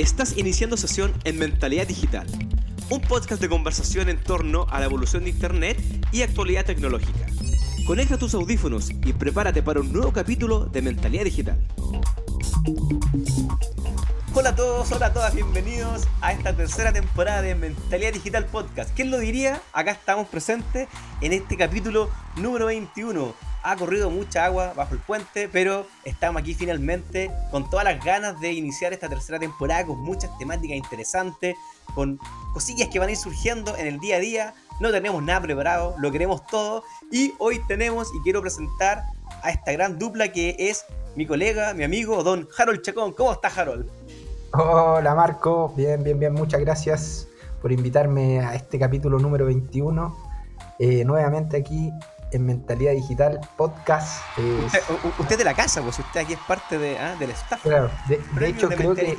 Estás iniciando sesión en Mentalidad Digital, un podcast de conversación en torno a la evolución de Internet y actualidad tecnológica. Conecta tus audífonos y prepárate para un nuevo capítulo de Mentalidad Digital. Hola a todos, hola a todas, bienvenidos a esta tercera temporada de Mentalidad Digital Podcast. ¿Quién lo diría? Acá estamos presentes en este capítulo número 21 ha corrido mucha agua bajo el puente, pero estamos aquí finalmente con todas las ganas de iniciar esta tercera temporada con muchas temáticas interesantes, con cosillas que van a ir surgiendo en el día a día. No tenemos nada preparado, lo queremos todo y hoy tenemos y quiero presentar a esta gran dupla que es mi colega, mi amigo, don Harold Chacón. ¿Cómo estás, Harold? Hola, Marco. Bien, bien, bien. Muchas gracias por invitarme a este capítulo número 21. Eh, nuevamente aquí en Mentalidad Digital Podcast. Usted, de la casa, pues usted aquí es parte de, ah, del staff. Claro, de, hecho creo que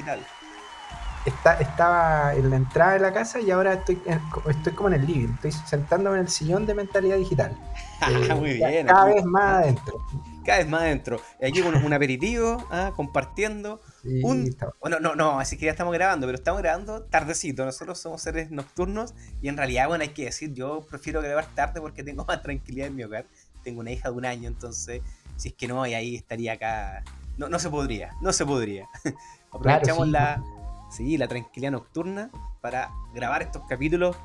está, estaba en la entrada de la casa y ahora estoy, estoy como en el living, estoy sentándome en el sillón de Mentalidad Digital. Ah, muy bien. Cada vez más adentro. Cada vez más adentro. Aquí con un aperitivo, ah, compartiendo. Bueno, no, no, así que ya estamos grabando, pero estamos grabando tardecito. Nosotros somos seres nocturnos y en realidad, bueno, hay que decir, yo prefiero grabar tarde porque tengo más tranquilidad en mi hogar. Tengo una hija de un año, entonces, si es que no, y ahí estaría acá. No, no se podría, no se podría. Aprovechamos la, sí, la tranquilidad nocturna para grabar estos capítulos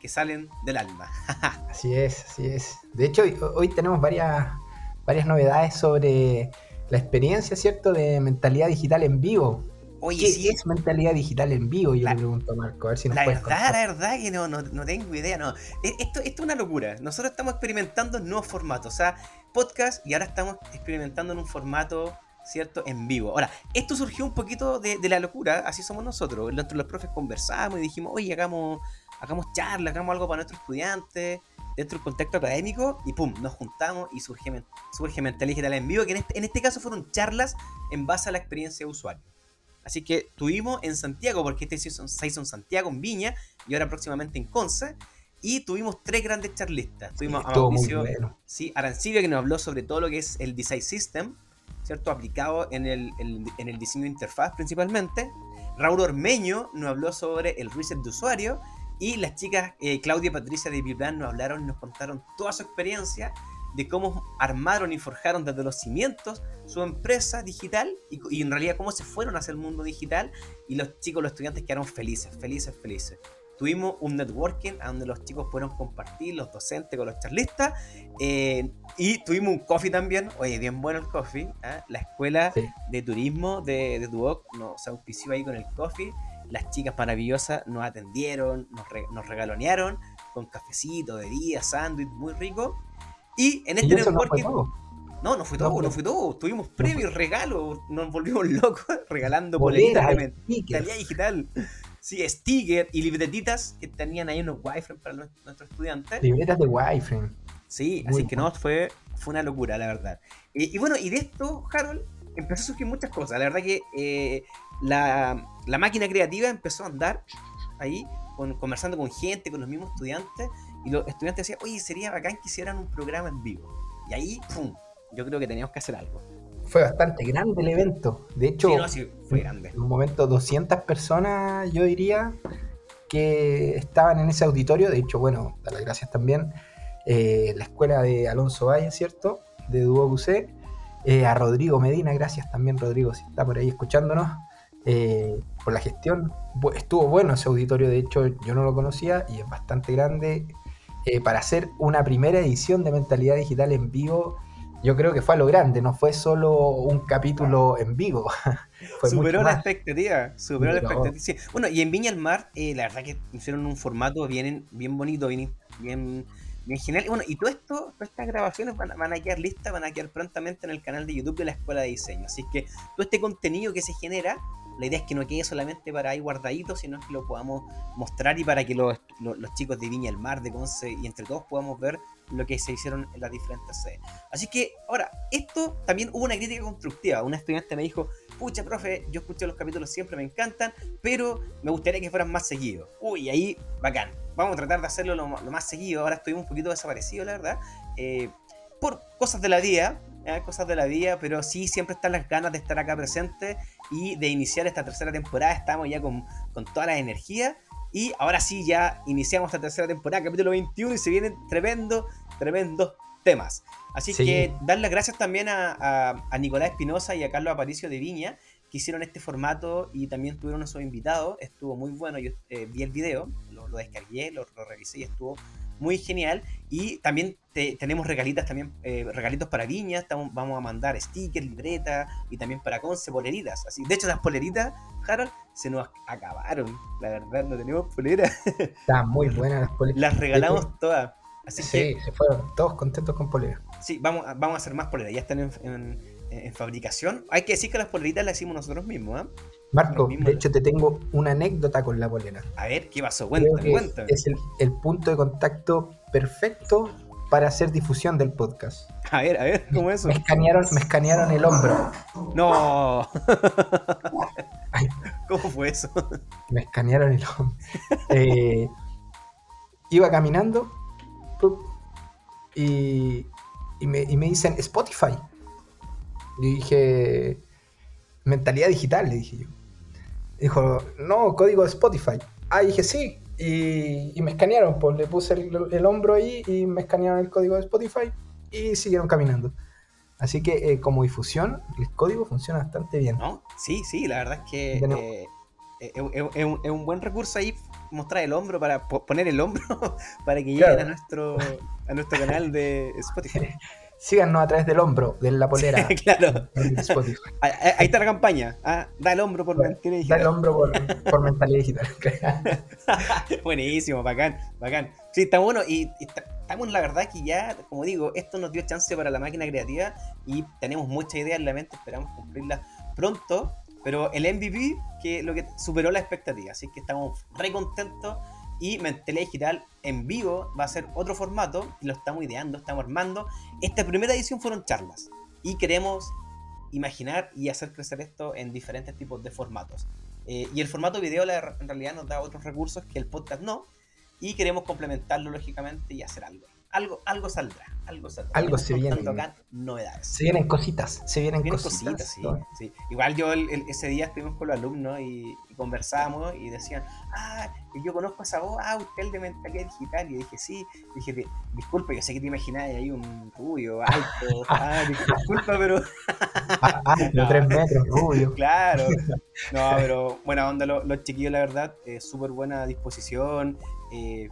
que salen del alma. así es, así es. De hecho, hoy, tenemos varias, varias novedades sobre la experiencia, ¿cierto?, de mentalidad digital en vivo. Oye, ¿Qué sí, es mentalidad digital en vivo? Yo le pregunto a Marco, a ver si nos La verdad, la verdad que no, no, tengo idea, no. E, esto, esto es una locura. Nosotros estamos experimentando nuevos formatos, o sea, podcast y ahora estamos experimentando en un formato, ¿cierto?, en vivo. Ahora, esto surgió un poquito de, la locura, así somos nosotros. Entre los profes conversamos y dijimos, oye, hagamos, hagamos charla, hagamos algo para nuestros estudiantes dentro del contexto académico y pum, nos juntamos y surge, surge Mental Digital en vivo, que en este, en este caso fueron charlas en base a la experiencia de usuario. Así que tuvimos en Santiago, porque este se hizo en Santiago, en Viña, y ahora próximamente en Conce, y tuvimos tres grandes charlistas. Tuvimos a Mauricio sí, Arancibia, que nos habló sobre todo lo que es el Design System, ¿cierto? Aplicado en el, en el diseño de interfaz principalmente. Raúl Ormeño nos habló sobre el reset de usuario y las chicas eh, Claudia y Patricia de Vibran nos hablaron y nos contaron toda su experiencia de cómo armaron y forjaron desde los cimientos su empresa digital y, en realidad cómo se fueron hacia el mundo digital y los chicos, los estudiantes quedaron felices, felices, felices. Tuvimos un networking donde los chicos pudieron compartir, los docentes con los charlistas, eh, y tuvimos un coffee también, oye, bien bueno el coffee, ¿ah? la escuela de turismo de, de Duoc nos auspició ahí con el coffee, las chicas maravillosas nos atendieron, nos, regalonearon con cafecito, bebidas, sándwich, muy rico. Y en este networking. No, no, fue todo, no, fue todo. Tuvimos premios, regalos, nos volvimos locos regalando boletitas de mentalidad digital. Sí, stickers y libretitas que tenían ahí unos wireframes para nuestros estudiantes. Libretas de wireframe. Sí, así que no, fue, fue una locura, la verdad. y bueno, y de esto, Harold, empezó a surgir muchas cosas. La verdad que eh, la, máquina creativa empezó a andar ahí, conversando con gente, con los mismos estudiantes, y los estudiantes decían, oye, sería bacán que hicieran un programa en vivo. Y ahí, ¡pum! Yo creo que teníamos que hacer algo. Fue bastante grande el evento. De hecho, fue grande. En un momento, 200 personas, yo diría, que estaban en ese auditorio. De hecho, bueno, dar las gracias también. Eh, la escuela de Alonso Valle, ¿cierto? De Duo UC. Eh, a Rodrigo Medina, gracias también Rodrigo si está por ahí escuchándonos, eh, por la gestión. Estuvo bueno ese auditorio, de hecho yo no lo conocía y es bastante grande. Eh, para hacer una primera edición de Mentalidad Digital en vivo, yo creo que fue a lo grande, no fue solo un capítulo en vivo. superó la expectativa, superó la expectativa. Bueno, y en Viña del Mar, la verdad que hicieron un formato bien, bien bonito, bien, bien en general, bueno, y todo esto, todas estas grabaciones van, a quedar listas, van a quedar prontamente en el canal de YouTube de la Escuela de Diseño. Así que todo este contenido que se genera, la idea es que no quede solamente para ahí guardadito, sino que lo podamos mostrar y para que los, chicos de Viña el Mar, de Conce y entre todos podamos ver lo que se hicieron en las diferentes sedes. Así que, ahora, esto también hubo una crítica constructiva. Una estudiante me dijo, pucha, profe, yo escuché los capítulos siempre, me encantan, pero me gustaría que fueran más seguidos. Uy, ahí, bacán vamos a tratar de hacerlo lo, más seguido. Ahora estoy un poquito desaparecido, la verdad. Eh, por cosas de la vida, eh, cosas de la vida, pero sí siempre están las ganas de estar acá presente y de iniciar esta tercera temporada. Estamos ya con, con toda la energía. Y ahora sí, ya iniciamos esta tercera temporada, capítulo 21, y se vienen tremendos, tremendos temas. Así Sí. que dar las gracias también a, a- a Nicolás Espinosa y a Carlos Aparicio de Viña, que hicieron este formato y también tuvieron a sus invitados. Estuvo muy bueno, yo eh, vi el video, lo, lo descargué, lo, lo revisé y estuvo muy genial. Y también te- tenemos regalitas también, eh, regalitos para Viña, estamos, vamos a mandar stickers, libretas y también para Conce, poleritas. Así, de hecho, las poleritas, Harold, se nos acabaron. La verdad, no tenemos poleras. Estaban muy buenas las poleras. Las regalamos todas. Así que Sí, se fueron todos contentos con polera. Sí, vamos, a- vamos a hacer más poleras, ya están en, en- en fabricación. Hay que decir que las poleritas las hicimos nosotros mismos, ¿ah? Marco, de hecho te tengo una anécdota con la polera. A ver, ¿qué pasó? Cuéntame, cuéntame. es el, el punto de contacto perfecto para hacer difusión del podcast. A ver, a ver, ¿cómo es eso? Me escanearon, me escanearon el hombro. No. Ay. ¿Cómo fue eso? Me escanearon el hombro. Eh, iba caminando pup, y, y me, y me dicen Spotify. Y dije, mentalidad digital, le dije yo. Dijo, no, código de Spotify. Ah, dije, sí. Y, y me escanearon, pues le puse el, el hombro ahí y me escanearon el código de Spotify y siguieron caminando. Así que eh, como difusión, el código funciona bastante bien. ¿No? Sí, sí, la verdad es que eh, es, es- un, es un buen recurso ahí mostrar el hombro para po- poner el hombro para que lleguen Claro. a nuestro a nuestro canal de Spotify. Síganos a través del hombro, de la polera claro. Ahí, ahí está la campaña. Ah, da el hombro por mentir y Da el hombro por, por mentalidad digital. Buenísimo, bacán, bacán. Sí, está bueno y, y está- estamos, la verdad, que ya, como digo, esto nos dio chance para la máquina creativa y tenemos muchas ideas en la mente, esperamos cumplirlas pronto, pero el MVP que lo que superó la expectativa, así que estamos re contentos y Mentalidad Digital en vivo va a ser otro formato y lo estamos ideando, estamos armando. Esta primera edición fueron charlas y queremos imaginar y hacer crecer esto en diferentes tipos de formatos. Eh, y el formato video la- en realidad nos da otros recursos que el podcast no. Y queremos complementarlo lógicamente y hacer algo. Algo, algo saldrá. Algo saldrá. Algo se viene. novedades. Se vienen cositas, se vienen, Vienen cositas. cositas, sí, ¿no? sí. Igual yo el- el- ese día estuvimos con los alumnos y, y conversamos y decían, ah, yo conozco esa voz, ah, usted el de mentalidad digital. Y dije, sí. dije, "Di- disculpa, yo sé que te imaginabas ahí un rubio alto. ah, disculpa, pero Ah, ah, No. tres metros, rubio. Claro. No, pero buena onda los, los chiquillos, la verdad. eh, Súper buena disposición. eh,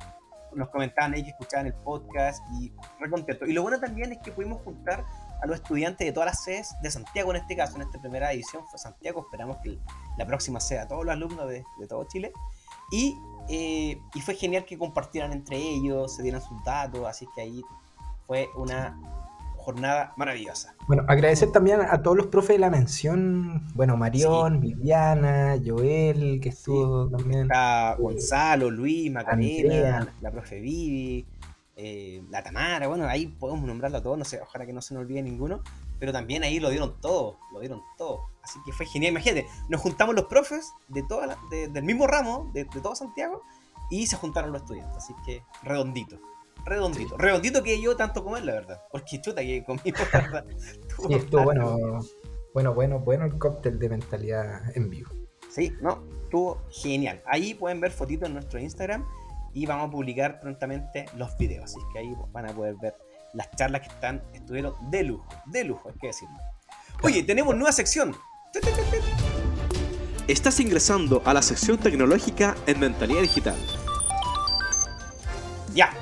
nos comentaban ahí que escuchaban el podcast y re contentos. Y lo bueno también es que pudimos juntar a los estudiantes de todas las sedes de Santiago en este caso, en esta primera edición fue Santiago. Esperamos que la próxima sea todos los alumnos de, de todo Chile. Y, eh, y fue genial que compartieran entre ellos, se dieran sus datos, así que ahí fue una jornada maravillosa. Bueno, agradecer también a todos los profes de la mención. Bueno, Marión, Viviana, Joel, que estuvo también. Está Gonzalo, Luis, Macarena, la profe Vivi, eh, la Tamara, bueno, ahí podemos nombrarlo a todos, no sé, ojalá que no se nos olvide ninguno, pero también ahí lo dieron todo, lo dieron todo. Así que fue genial, imagínate, nos juntamos los profes de toda la- de- del mismo ramo, de, de todo Santiago, y se juntaron los estudiantes, así que redondito. Redondito, redondito que yo tanto como él, la verdad. Porque chuta que conmigo, la verdad. Sí, estuvo bueno, bueno, bueno, bueno el cóctel de mentalidad en vivo. Sí, no, estuvo genial. Ahí pueden ver fotitos en nuestro Instagram y vamos a publicar prontamente los videos. Así que ahí van a poder ver las charlas que están, estuvieron de lujo, de lujo, hay que decirlo. Oye, tenemos nueva sección. Estás ingresando a la sección tecnológica en Mentalidad Digital. Ya.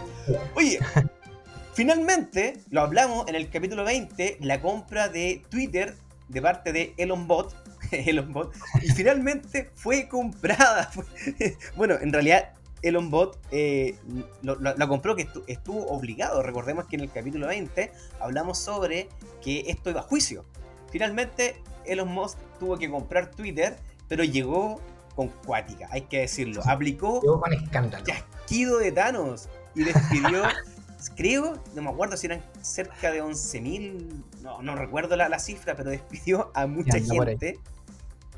Oye, finalmente lo hablamos en el capítulo 20, la compra de Twitter de parte de Elon Bot. Elon Bot. Y finalmente fue comprada. Bueno, en realidad Elon Bot eh, lo, compró que estu- estuvo obligado. Recordemos que en el capítulo 20 hablamos sobre que esto iba a juicio. Finalmente Elon Musk tuvo que comprar Twitter, pero llegó con cuática, hay que decirlo. Aplicó Llegó con escándalo. chasquido de Thanos y despidió, creo, no me acuerdo si eran cerca de 11.000, no, no recuerdo la, la cifra, pero despidió a mucha gente,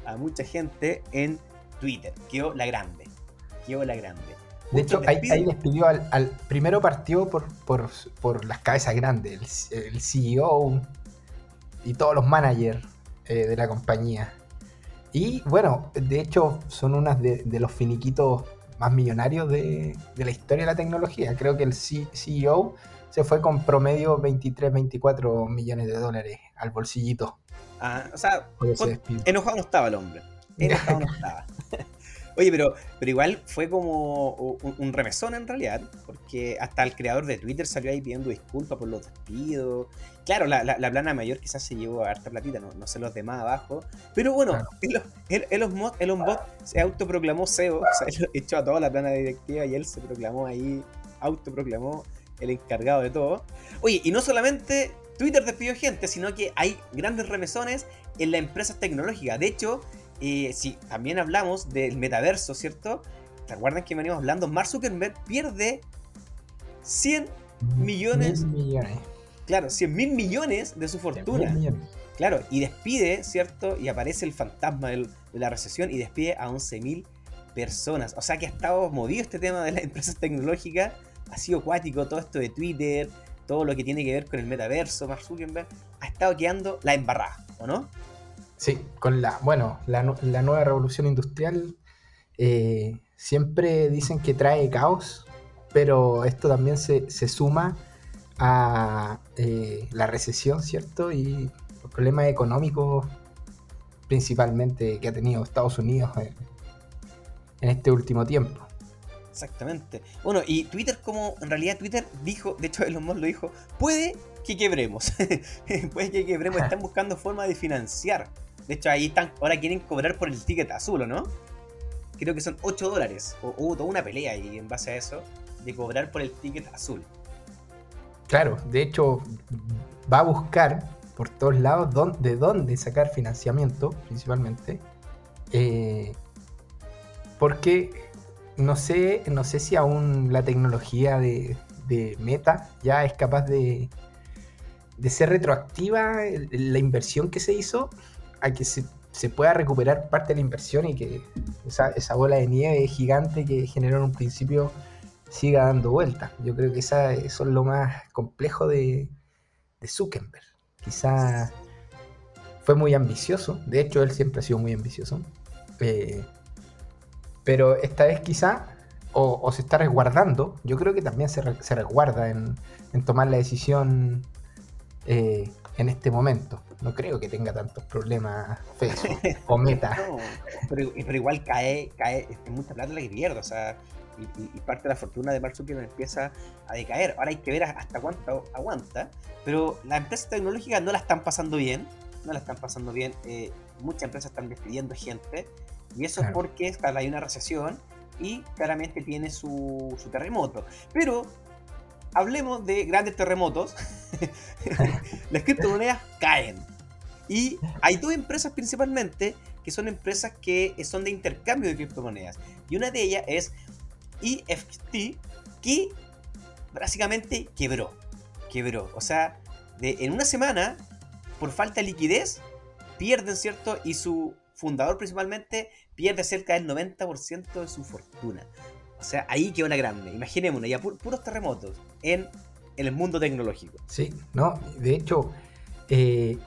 a mucha gente en Twitter. Quedó la grande, quedó la grande. De hecho, ahí, ahí despidió al, al- Primero partió por, por, por las cabezas grandes, el, el CEO, y todos los managers eh, de la compañía. Y bueno, de hecho son unas de, de los finiquitos más millonarios de, de, la historia de la tecnología. Creo que el CEO se fue con promedio 23, 24 millones de dólares al bolsillito. Ah, o sea, enojado no estaba el hombre. Enojado no estaba. Oye, pero, pero igual fue como un, remesón en realidad, porque hasta el creador de Twitter salió ahí pidiendo disculpas por los despidos. Claro, la, la, plana mayor quizás se llevó a harta platita, no, no sé los demás abajo. Pero bueno, Elon, Musk, se autoproclamó CEO, o sea, echó a toda la plana directiva y él se proclamó ahí, autoproclamó el encargado de todo. Oye, y no solamente Twitter despidió gente, sino que hay grandes remesones en las empresas tecnológicas. De hecho, eh, si también hablamos del metaverso, ¿cierto? ¿Te acuerdan que venimos hablando? Mark Zuckerberg pierde 100 millones. millones. Claro, 100 mil millones de su fortuna. Claro, y despide, ¿cierto? Y aparece el fantasma de la recesión y despide a 11 mil personas. O sea que ha estado movido este tema de las empresas tecnológicas. Ha sido acuático todo esto de Twitter, todo lo que tiene que ver con el metaverso, Mark Zuckerberg. Ha estado quedando la embarrada, ¿o no? Sí, con la, bueno, la, nueva revolución industrial eh, siempre dicen que trae caos, pero esto también se, suma a eh, la recesión, ¿cierto? Y los problemas económicos principalmente que ha tenido Estados Unidos en este último tiempo. Exactamente. Bueno, y Twitter como en realidad Twitter dijo, de hecho Elon Musk lo dijo, puede que quebremos, puede que quebremos, están buscando forma de financiar de hecho, ahí están, ahora quieren cobrar por el ticket azul, ¿o no? Creo que son 8 dólares. O hubo toda una pelea ahí en base a eso, de cobrar por el ticket azul. Claro, de hecho, va a buscar por todos lados de dónde sacar financiamiento, principalmente. Eh, porque no sé, no sé si aún la tecnología de, de Meta ya es capaz de, de ser retroactiva la inversión que se hizo a que se, pueda recuperar parte de la inversión y que esa, bola de nieve gigante que generó en un principio siga dando vuelta. Yo creo que esa, eso es lo más complejo de, de Zuckerberg. Quizá fue muy ambicioso, de hecho él siempre ha sido muy ambicioso, eh, pero esta vez quizá o, se está resguardando, yo creo que también se, se resguarda en, tomar la decisión eh, en este momento. No creo que tenga tantos problemas Facebook o Meta. pero, igual cae, cae es mucha plata la que pierde, o sea, y, parte de la fortuna de Mark Zuckerberg empieza a decaer. Ahora hay que ver hasta cuánto aguanta, pero las empresas tecnológicas no la están pasando bien, no la están pasando bien. Eh, muchas empresas están despidiendo gente, y eso es porque hay una recesión y claramente tiene su, su terremoto. Pero hablemos de grandes terremotos. Las criptomonedas caen. Y hay dos empresas principalmente que son empresas que son de intercambio de criptomonedas. Y una de ellas es EFT, que básicamente quebró. Quebró. O sea, de, en una semana, por falta de liquidez, pierden, ¿cierto? Y su fundador principalmente pierde cerca del 90% de su fortuna. O sea, ahí quedó una grande. Imaginémonos, ya puros terremotos en, el mundo tecnológico. Sí, no, de hecho, eh,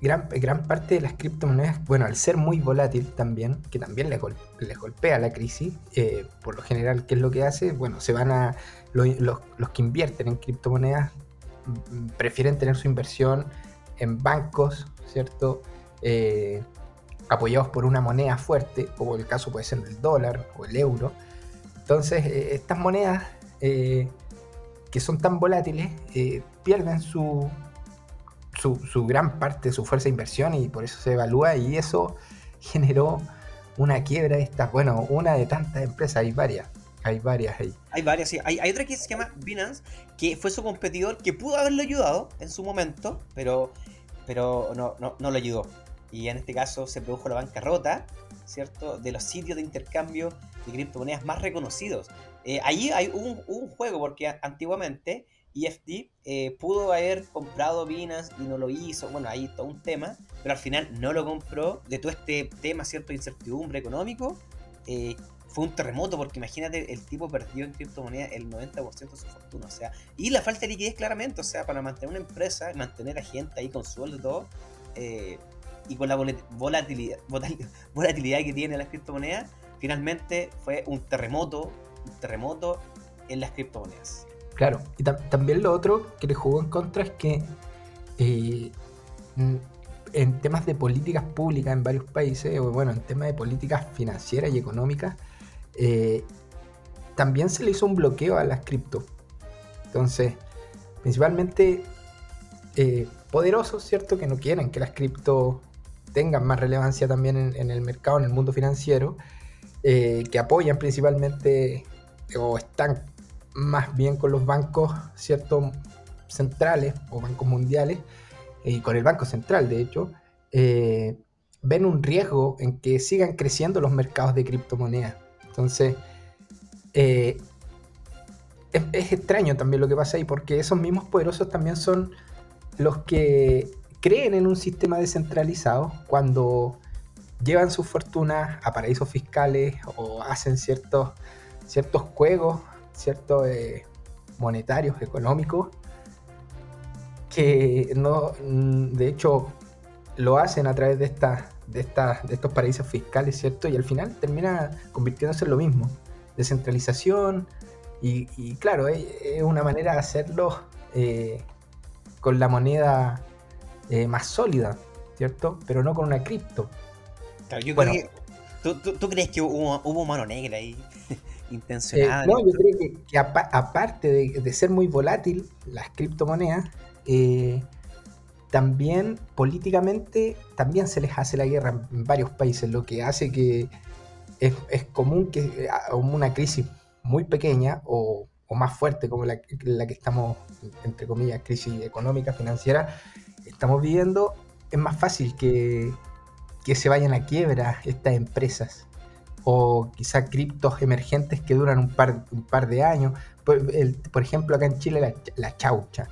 gran, gran parte de las criptomonedas, bueno, al ser muy volátil también, que también les, golpea la crisis, eh, por lo general, ¿qué es lo que hace? Bueno, se van a. Los, que invierten en criptomonedas mm, prefieren tener su inversión en bancos, ¿cierto? Eh, apoyados por una moneda fuerte, como el caso puede ser el dólar o el euro, entonces, eh, estas monedas eh, que son tan volátiles eh, pierden su, su, gran parte su fuerza de inversión y por eso se evalúa y eso generó una quiebra de bueno, una de tantas empresas, hay varias. Hay varias ahí. Hay varias, sí. Hay, otra que se llama Binance, que fue su competidor, que pudo haberlo ayudado en su momento, pero, pero no, no, no lo ayudó. Y en este caso se produjo la bancarrota ¿cierto? De los sitios de intercambio de criptomonedas más reconocidos. Eh, allí hay un, juego, porque antiguamente EFT eh, pudo haber comprado Binance y no lo hizo. Bueno, ahí todo un tema, pero al final no lo compró. De todo este tema, ¿cierto? De incertidumbre económico, eh, fue un terremoto, porque imagínate, el tipo perdió en criptomonedas el 90% de su fortuna, o sea, y la falta de liquidez claramente, o sea, para mantener una empresa, mantener a gente ahí con sueldo eh, y con la volatilidad, que tiene las criptomonedas, finalmente fue un terremoto, terremoto en las criptomonedas. Claro, y también lo otro que le jugó en contra es que eh, en temas de políticas públicas en varios países, o bueno, en temas de políticas financieras y económicas, eh, también se le hizo un bloqueo a las cripto. Entonces, principalmente eh, poderosos, ¿cierto? Que no quieren que las cripto tengan más relevancia también en, el mercado, en el mundo financiero, eh, que apoyan principalmente o están más bien con los bancos, ¿cierto? Centrales o bancos mundiales, y con el Banco Central, de hecho, ven un riesgo en que sigan creciendo los mercados de criptomonedas. Entonces, eh, es, extraño también lo que pasa ahí, porque esos mismos poderosos también son los que creen en un sistema descentralizado cuando llevan sus fortunas a paraísos fiscales o hacen ciertos, ciertos juegos, ciertos eh, monetarios, económicos, que no, de hecho, lo hacen a través de estas de, de estos paraísos fiscales, ¿cierto? Y al final termina convirtiéndose en lo mismo. Descentralización y, claro, es, una manera de hacerlo eh, con la moneda eh, más sólida, ¿cierto? Pero no con una cripto. ¿tú, crees que hubo, mano negra ahí? intencionada. Eh, no, yo creo que, aparte de, de, ser muy volátil las criptomonedas, también políticamente también se les hace la guerra en varios países, lo que hace que es, común que eh, una crisis muy pequeña o, más fuerte como la, que estamos, entre comillas, crisis económica, financiera, estamos viviendo, es más fácil que, que se vayan a quiebra estas empresas o quizá criptos emergentes que duran un par, un par de años. Por, por ejemplo, acá en Chile la, la chaucha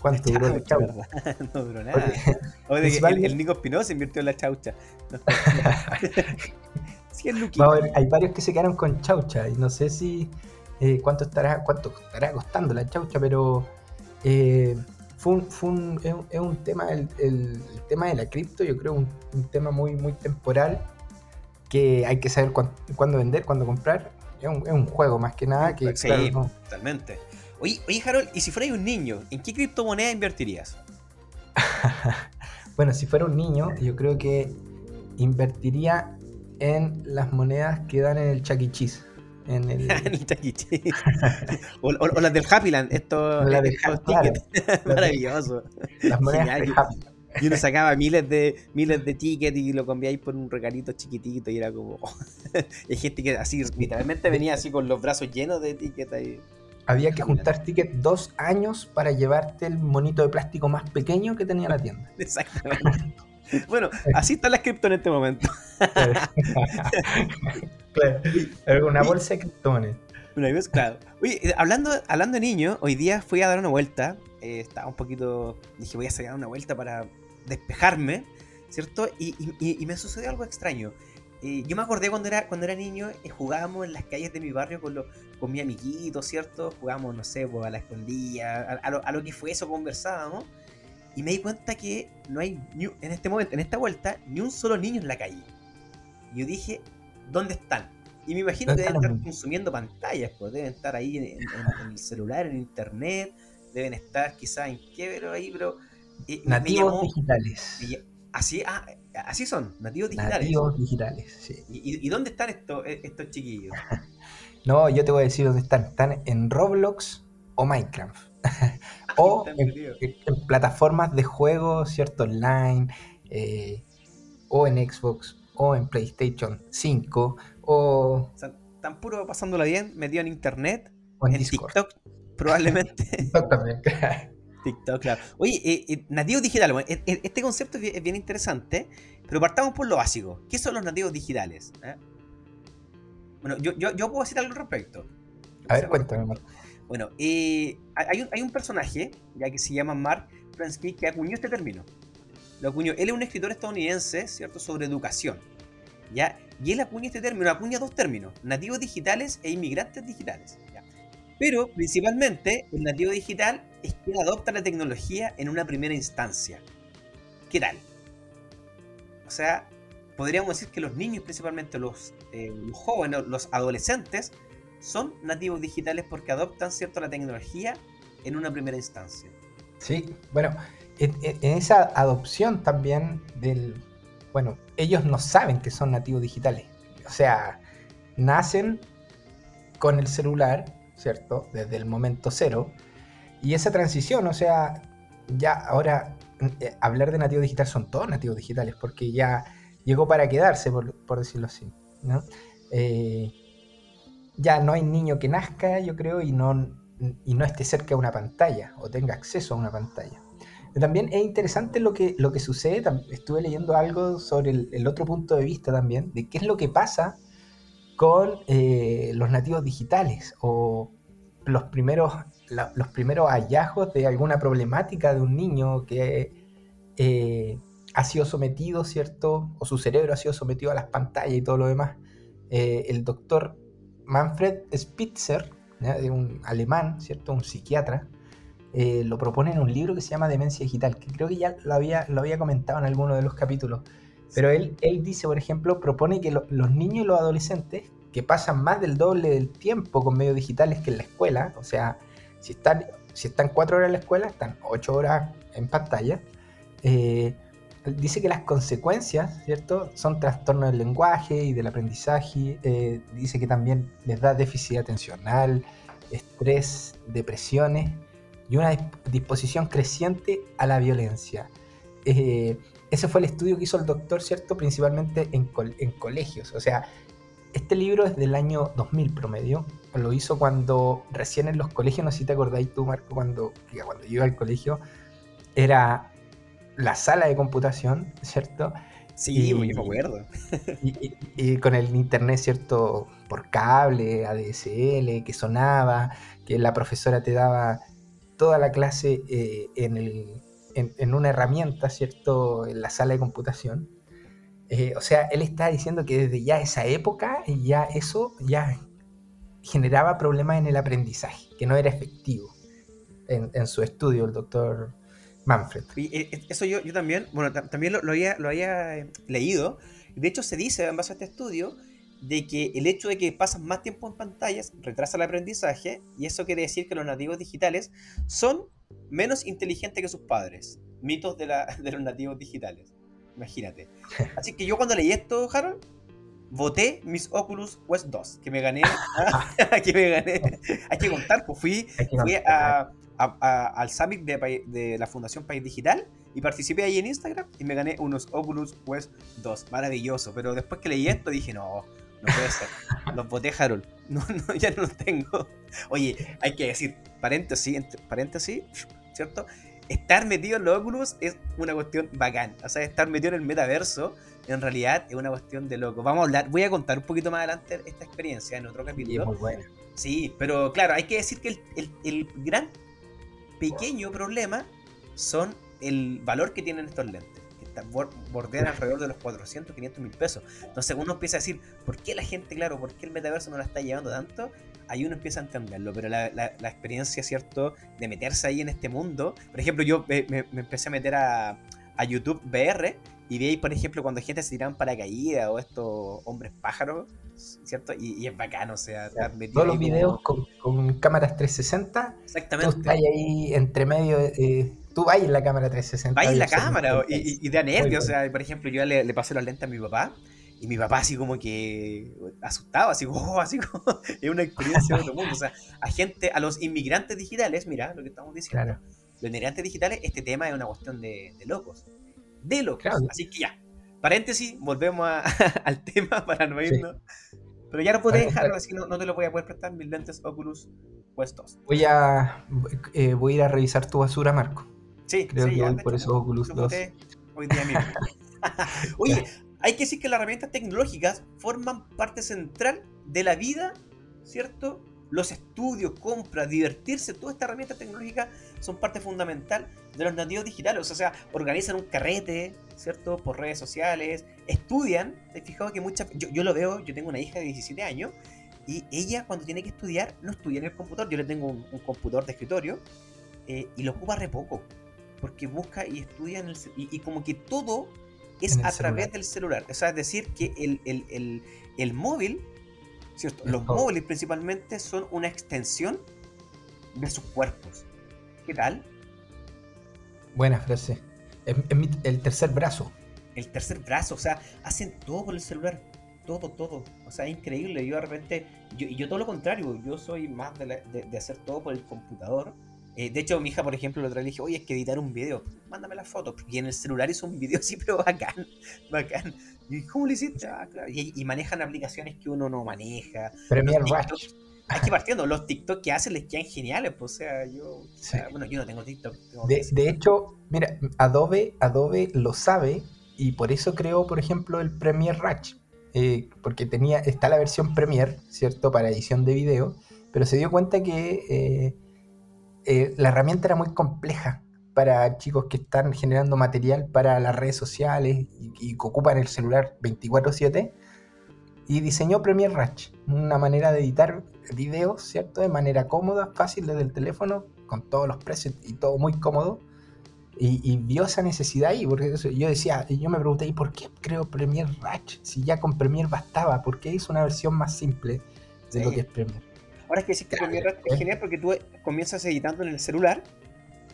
¿Cuánto duró la chaucha? no duró nada. O de que el, Nico Espinosa invirtió en la chaucha. hay varios que se quedaron con chaucha y no sé si eh, cuánto estará cuánto estará costando la chaucha, pero eh, fue un, fue un, es, un, tema, el, el, tema de la cripto, yo creo un, un, tema muy, muy temporal que hay que saber cuándo, vender, cuándo comprar. Es un, es un, juego más que nada que sí, totalmente. Oye, oye, Harold, ¿y si fueras un niño, en qué criptomoneda invertirías? bueno, si fuera un niño, yo creo que invertiría en las monedas que dan en el Chucky e. En el, el Chucky o, las del Happyland, esto, la del Maravilloso. Las monedas del Happyland. Y uno sacaba miles de miles de tickets y lo cambiáis por un regalito chiquitito y era como... Hay gente que así, literalmente venía así con los brazos llenos de tickets ahí había que juntar tickets dos años para llevarte el monito de plástico más pequeño que tenía la tienda. Exactamente. Bueno, así está la cripto en este momento. claro. Una bolsa de criptomonedas. Una vez, claro. Oye, eh, hablando, hablando de niño, hoy día fui a dar una vuelta. Eh, estaba un poquito. Dije, voy a sacar una vuelta para despejarme, ¿cierto? Y, y, y me sucedió algo extraño yo me acordé cuando era, cuando era niño, eh, jugábamos en las calles de mi barrio con, lo, con mi amiguito, ¿cierto? Jugábamos, no sé, pues, a la escondida, a, lo, a, lo, que fue eso, conversábamos. Y me di cuenta que no hay, en este momento, en esta vuelta, ni un solo niño en la calle. Y yo dije, ¿dónde están? Y me imagino que deben estar consumiendo pantallas, pues deben estar ahí en, el celular, en internet, deben estar quizás en qué, pero ahí, pero... Eh, Nativos digitales. así, ah, Así son, nativos digitales. Nativos digitales, sí. ¿Y, dónde están estos, eh, estos chiquillos? no, yo te voy a decir dónde están. Están en Roblox o Minecraft. o en, plataformas de juego, ¿cierto? Online, eh, o en Xbox, o en PlayStation 5, o... o sea, están puro pasándola bien, metido en internet, o en, TikTok, probablemente. TikTok también, TikTok, claro. Oye, eh, eh, nativos digitales, e, e, este concepto es bien, interesante, pero partamos por lo básico. ¿Qué son los nativos digitales? Eh? Bueno, yo, puedo decir algo al respecto. A ver, cuéntame, Mark. Bueno, hay, un, hay, un, personaje, ya que se llama Mark Pransky, que acuñó este término. Lo acuñó. Él es un escritor estadounidense, ¿cierto?, sobre educación. ¿ya? Y él acuña este término, acuña dos términos, nativos digitales e inmigrantes digitales. ¿ya? Pero principalmente el nativo digital es quien adopta la tecnología en una primera instancia. ¿Qué tal? O sea, podríamos decir que los niños, principalmente los, eh, los jóvenes, los adolescentes, son nativos digitales porque adoptan cierto la tecnología en una primera instancia. Sí, bueno, en, esa adopción también del, bueno, ellos no saben que son nativos digitales, o sea, nacen con el celular, ¿cierto? Desde el momento cero, y esa transición, o sea, ya ahora eh, hablar de nativo digital son todos nativos digitales, porque ya llegó para quedarse, por, por decirlo así, ¿no? Eh, ya no hay niño que nazca, yo creo, y no, y no esté cerca de una pantalla o tenga acceso a una pantalla. También es interesante lo que, lo que sucede, estuve leyendo algo sobre el, otro punto de vista también, de qué es lo que pasa con eh, los nativos digitales o los primeros, los primeros hallazgos de alguna problemática de un niño que eh, ha sido sometido, ¿cierto? O su cerebro ha sido sometido a las pantallas y todo lo demás. Eh, el doctor Manfred Spitzer, de un alemán, ¿cierto? Un psiquiatra, eh, lo propone en un libro que se llama Demencia Digital, que creo que ya lo había, lo había comentado en alguno de los capítulos. Pero él, él dice, por ejemplo, propone que lo, los niños y los adolescentes que pasan más del doble del tiempo con medios digitales que en la escuela, o sea, si están, si están cuatro horas en la escuela, están ocho horas en pantalla, eh, dice que las consecuencias, ¿cierto? Son trastornos del lenguaje y del aprendizaje, eh, dice que también les da déficit atencional, estrés, depresiones y una disposición creciente a la violencia. Eh, ese fue el estudio que hizo el doctor, ¿cierto? Principalmente en, colegios, o sea, este libro es del año 2000 promedio. Lo hizo cuando recién en los colegios, no sé si te acordáis tú, Marco, cuando, cuando yo iba al colegio, era la sala de computación, ¿cierto? Sí, y, yo me acuerdo. Y, y, y, con el internet, ¿cierto? Por cable, ADSL, que sonaba, que la profesora te daba toda la clase eh, en, el, en, en, una herramienta, ¿cierto? En la sala de computación. Eh, o sea, él está diciendo que desde ya esa época, ya eso ya generaba problemas en el aprendizaje, que no era efectivo en, en su estudio, el doctor Manfred. Y eso yo, yo también, bueno, también lo, lo, había, lo había eh, leído. De hecho, se dice, en base a este estudio, de que el hecho de que pasan más tiempo en pantallas retrasa el aprendizaje, y eso quiere decir que los nativos digitales son menos inteligentes que sus padres. Mitos de, la, de los nativos digitales. Imagínate. Así que yo cuando leí esto, Harold, voté mis Oculus Quest 2, que me gané. que me gané. Hay que contar, pues fui, fui a, a, a, al summit de, de, la Fundación País Digital y participé ahí en Instagram y me gané unos Oculus Quest 2. Maravilloso. Pero después que leí esto dije, no, no puede ser. Los voté, Harold. No, no, ya no los tengo. Oye, hay que decir, paréntesis, paréntesis, ¿cierto? Estar metido en los Oculus es una cuestión bacán. O sea, estar metido en el metaverso en realidad es una cuestión de loco. Vamos a hablar, voy a contar un poquito más adelante esta experiencia en otro capítulo. Sí, muy buena. Sí, pero claro, hay que decir que el, el, el gran pequeño problema son el valor que tienen estos lentes, que bordean alrededor de los 400, 500 mil pesos. Entonces uno empieza a decir, ¿por qué la gente, claro, por qué el metaverso no la está llevando tanto? Ahí uno empieza a entenderlo, pero la, experiencia, ¿cierto?, de meterse ahí en este mundo. Por ejemplo, yo me, me, me empecé a meter a, a YouTube VR y veis, por ejemplo, cuando gente se tiran paracaídas o estos hombres pájaros, ¿cierto? Y, y es bacano, o sea, estar metido Todos los videos con, con, cámaras 360. Exactamente. Tú estás ahí entre medio, eh, tú vas en la cámara 360. Vas en la cámara y, y, y, da nervios, o sea, por ejemplo, yo le, le pasé los lentes a mi papá. Y mi papá así como que asustado, así como, oh, así como, es una experiencia de otro mundo. O sea, a gente, a los inmigrantes digitales, mira lo que estamos diciendo. Claro. Los inmigrantes digitales, este tema es una cuestión de, de locos de locos. Claro. Así que ya, paréntesis, volvemos a, al tema para no irnos. Sí. Pero ya no puedo dejarlo, así que no, no, te lo voy a poder prestar mis lentes Oculus puestos. Voy a, eh, voy a ir a revisar tu basura, Marco. Sí, creo sí, que ya, voy por esos Oculus 2. Hoy día mismo. Oye, hay que decir que las herramientas tecnológicas forman parte central de la vida, ¿cierto? Los estudios, compras, divertirse, todas estas herramientas tecnológicas son parte fundamental de los nativos digitales. O sea, organizan un carrete, ¿cierto? Por redes sociales, estudian. Te fijado que muchas. Yo, yo lo veo, yo tengo una hija de 17 años y ella cuando tiene que estudiar no estudia en el computador. Yo le tengo un, computador de escritorio eh, y lo ocupa re poco. Porque busca y estudia en el y, y como que todo es a través del celular. O sea, es decir, que el, el, el, el móvil, ¿cierto? los móviles principalmente son una extensión de sus cuerpos. ¿Qué tal? Buena frase. Es, el tercer brazo. El tercer brazo, o sea, hacen todo por el celular. Todo, todo. O sea, es increíble. Yo de repente, yo, yo todo lo contrario, yo soy más de, de, hacer todo por el computador. Eh, de hecho, mi hija, por ejemplo, la otra vez le dije, oye, es que editar un video, mándame la foto. Y en el celular hizo un video así, pero bacán, bacán. Y ¿cómo lo hiciste? Ah, claro. y, manejan aplicaciones que uno no maneja. Premiere Rush hay que partiendo, los TikTok que hacen les quedan geniales, pues, o sea, yo, bueno, yo no tengo TikTok. de, hecho, mira, Adobe, Adobe lo sabe y por eso creó, por ejemplo, el Premiere Rush, eh, porque tenía, está la versión Premiere, ¿cierto?, para edición de video, pero se dio cuenta que eh, eh, la herramienta era muy compleja para chicos que están generando material para las redes sociales y, y que ocupan el celular 24/7 y diseñó Premiere Rush, una manera de editar videos, ¿cierto? De manera cómoda, fácil desde el teléfono, con todos los presets y todo muy cómodo. Y, vio esa necesidad ahí, porque yo decía, yo me pregunté, ¿y por qué creo Premiere Rush? Si ya con Premiere bastaba, ¿por qué hizo una versión más simple de lo que es Premiere? Ahora es que sí que Premiere Rush es genial porque tú comienzas editando en el celular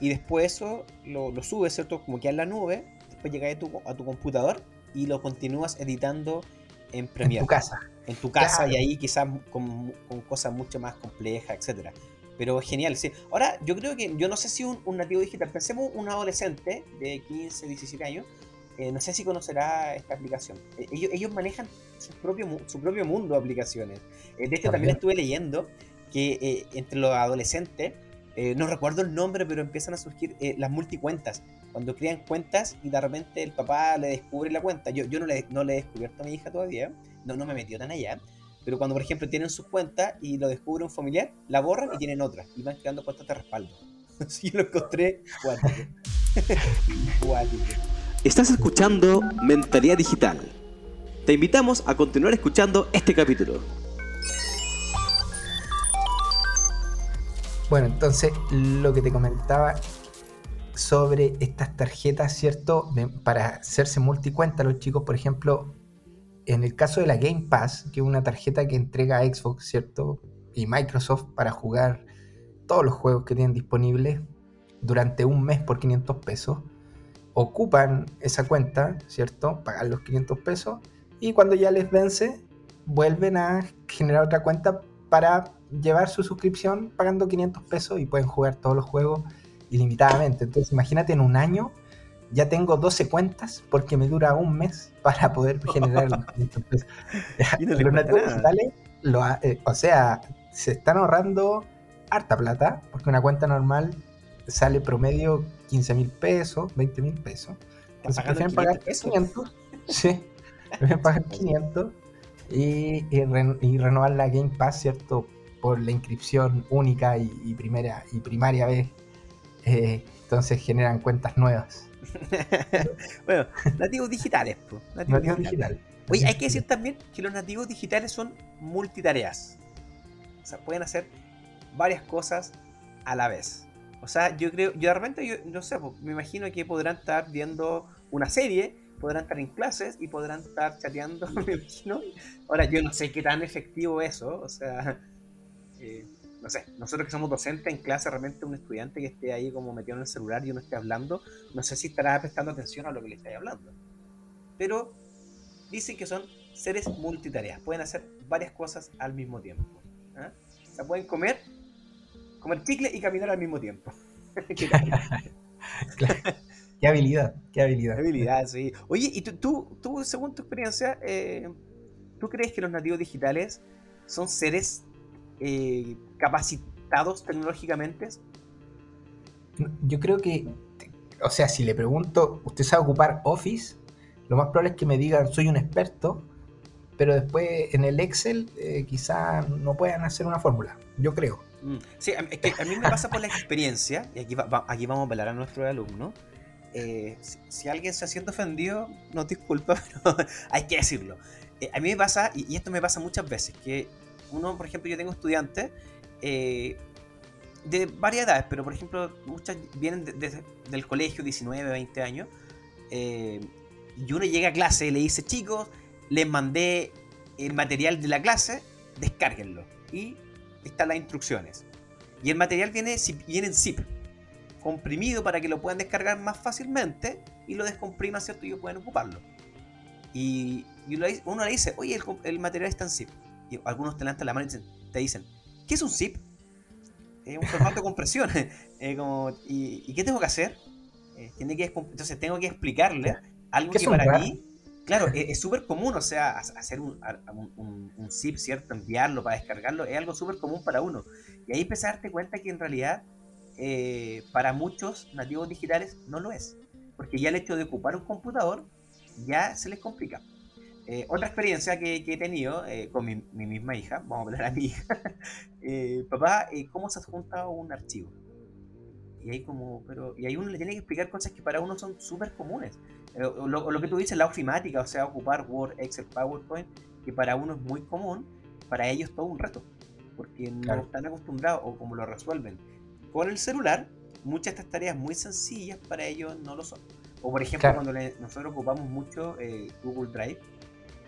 y después eso lo, lo subes, ¿cierto? Como que en la nube, después llegas a tu, a tu computador y lo continúas editando en Premiere. En tu casa. En tu casa y ahí quizás con, cosas mucho más complejas, etcétera. Pero genial, sí. Ahora, yo creo que, yo no sé si un, nativo digital, pensemos un adolescente de 15, 17 años, eh, no sé si conocerá esta aplicación. Eh, ellos, ellos, manejan su propio, su propio mundo de aplicaciones. Eh, de hecho, también estuve leyendo que entre los adolescentes, no recuerdo el nombre, pero empiezan a surgir las multicuentas cuando crean cuentas y de repente el papá le descubre la cuenta. Yo, yo no, le, no le he descubierto a mi hija todavía, no, no me metió tan allá. Pero cuando, por ejemplo, tienen sus cuentas y lo descubre un familiar, la borran y tienen otra. Y van creando cuentas de respaldo. Así lo encontré cuático. Estás escuchando Mentalidad Digital. Te invitamos a continuar escuchando este capítulo. Bueno, entonces lo que te comentaba sobre estas tarjetas, ¿cierto? para hacerse multicuenta los chicos, por ejemplo, en el caso de la Game Pass, que es una tarjeta que entrega Xbox, ¿cierto? Y Microsoft para jugar todos los juegos que tienen disponibles durante un mes por 500 pesos, ocupan esa cuenta, ¿cierto? Pagan los 500 pesos y cuando ya les vence, vuelven a generar otra cuenta para llevar su suscripción pagando 500 pesos y pueden jugar todos los juegos ilimitadamente. Entonces, imagínate en un año ya tengo 12 cuentas porque me dura un mes para poder generar los 500 pesos. los nativos digitales, eh, o sea, se están ahorrando harta plata porque una cuenta normal sale promedio 15 mil pesos, 20 mil pesos. Entonces prefieren pagar 500. Sí, prefieren pagar 500 y, y, renovar la Game Pass, ¿cierto? Por la inscripción única y, primera y primaria vez eh, entonces generan cuentas nuevas. bueno, nativos digitales. Nativos, digitales. Oye, hay que decir también que los nativos digitales son multitareas. O sea, pueden hacer varias cosas a la vez. O sea, yo creo, yo de repente, yo no sé, me imagino que podrán estar viendo una serie, podrán estar en clases y podrán estar chateando, me imagino. Ahora, yo no sé qué tan efectivo eso, o sea, eh, no sé, nosotros que somos docentes en clase, realmente un estudiante que esté ahí como metido en el celular y uno esté hablando, no sé si estará prestando atención a lo que le estáis hablando. Pero dicen que son seres multitareas, pueden hacer varias cosas al mismo tiempo. ¿eh? O sea, pueden comer, comer chicle y caminar al mismo tiempo. Qué habilidad, qué habilidad. Qué habilidad, sí. Oye, y tú, tú, según tu experiencia, eh, ¿tú crees que los nativos digitales son seres eh, capacitados tecnológicamente? Yo creo que, o sea, si le pregunto, ¿usted sabe ocupar Office? Lo más probable es que me digan, soy un experto, pero después en el Excel eh, quizá no puedan hacer una fórmula, yo creo. Mm, Sí, a- es que a mí me pasa por la experiencia, y aquí, va- va- aquí vamos a velar a nuestros alumnos. eh, si, si alguien se siente ofendido, no disculpa, pero hay que decirlo. Eh, a mí me pasa, y, y esto me pasa muchas veces, que uno, por ejemplo, yo tengo estudiantes eh, de varias edades, pero por ejemplo, muchas vienen de- de- del colegio, 19, 20 años, eh, y uno llega a clase y le dice, chicos, les mandé el material de la clase, descárguenlo. Y están las instrucciones. Y el material viene, viene en zip, comprimido para que lo puedan descargar más fácilmente y lo descompriman, ¿cierto? Y ellos pueden ocuparlo. Y, y uno le- dice, oye, el, el material está en zip. Y algunos te levantan la mano y te dicen, ¿qué es un zip? Es un formato de compresión. Eh, como, ¿y, y qué tengo que hacer? Eh, tiene que, entonces tengo que explicarle algo ¿Qué que para mí, claro, es súper común, o sea, ha- hacer un, a- un- un- un zip, ¿cierto? Enviarlo para descargarlo, es algo súper común para uno. Y ahí empecé a darte cuenta que en realidad eh, para muchos nativos digitales no lo es. Porque ya el hecho de ocupar un computador ya se les complica. Eh, otra experiencia que, que he tenido eh, con mi, mi misma hija, vamos a hablar a mi hija, eh, papá, eh, ¿cómo se adjunta un archivo? Y ahí como, pero, y ahí uno le tiene que explicar cosas que para uno son súper comunes. Eh, lo, o lo que tú dices, la ofimática, o sea, ocupar Word, Excel, PowerPoint, que para uno es muy común, para ellos es todo un reto, porque no Claro. están acostumbrados o como lo resuelven. Con el celular, muchas de estas tareas muy sencillas para ellos no lo son. O por ejemplo, Claro. cuando le- nosotros ocupamos mucho eh, Google Drive,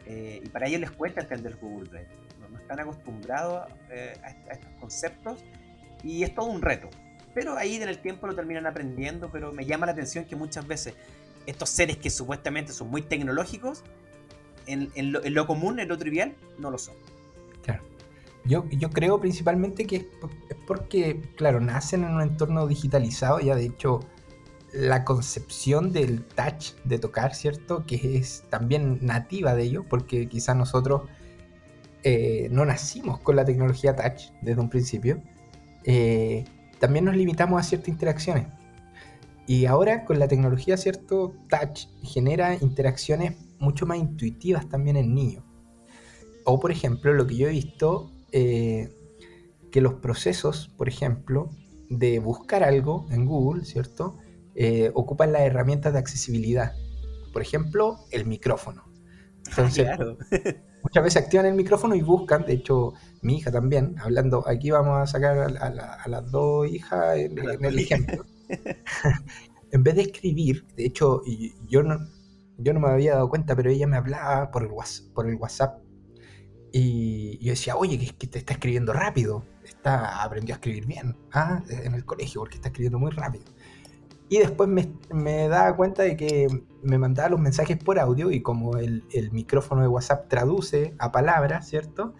eh, y para ellos les cuesta entender Google Drive. No, no están acostumbrados eh, a, a estos conceptos y es todo un reto. Pero ahí en el tiempo lo terminan aprendiendo, pero me llama la atención que muchas veces estos seres que supuestamente son muy tecnológicos, en, en lo, en lo común, en lo trivial, no lo son. Claro. Yo, yo creo principalmente que es, es porque, claro, nacen en un entorno digitalizado, ya de hecho la concepción del touch, de tocar, ¿cierto? Que es también nativa de ellos, porque quizás nosotros eh, no nacimos con la tecnología touch desde un principio, eh, también nos limitamos a ciertas interacciones. Y ahora con la tecnología, ¿cierto? Touch genera interacciones mucho más intuitivas también en niños. O por ejemplo, lo que yo he visto, eh, que los procesos, por ejemplo, de buscar algo en Google, ¿cierto? Eh, ocupan las herramientas de accesibilidad. Por ejemplo, el micrófono. Entonces, claro. muchas veces activan el micrófono y buscan, de hecho, mi hija también, hablando, aquí vamos a sacar a, a la- a las dos hijas en, el ejemplo. en vez de escribir, de hecho, yo no, yo no me había dado cuenta, pero ella me hablaba por el, Whats- por el WhatsApp y yo decía, oye, que, que te está escribiendo rápido, está, aprendió a escribir bien, ah, en el colegio, porque está escribiendo muy rápido. Y después me, daba cuenta de que me mandaba los mensajes por audio y como el, micrófono de WhatsApp traduce a palabras, ¿cierto?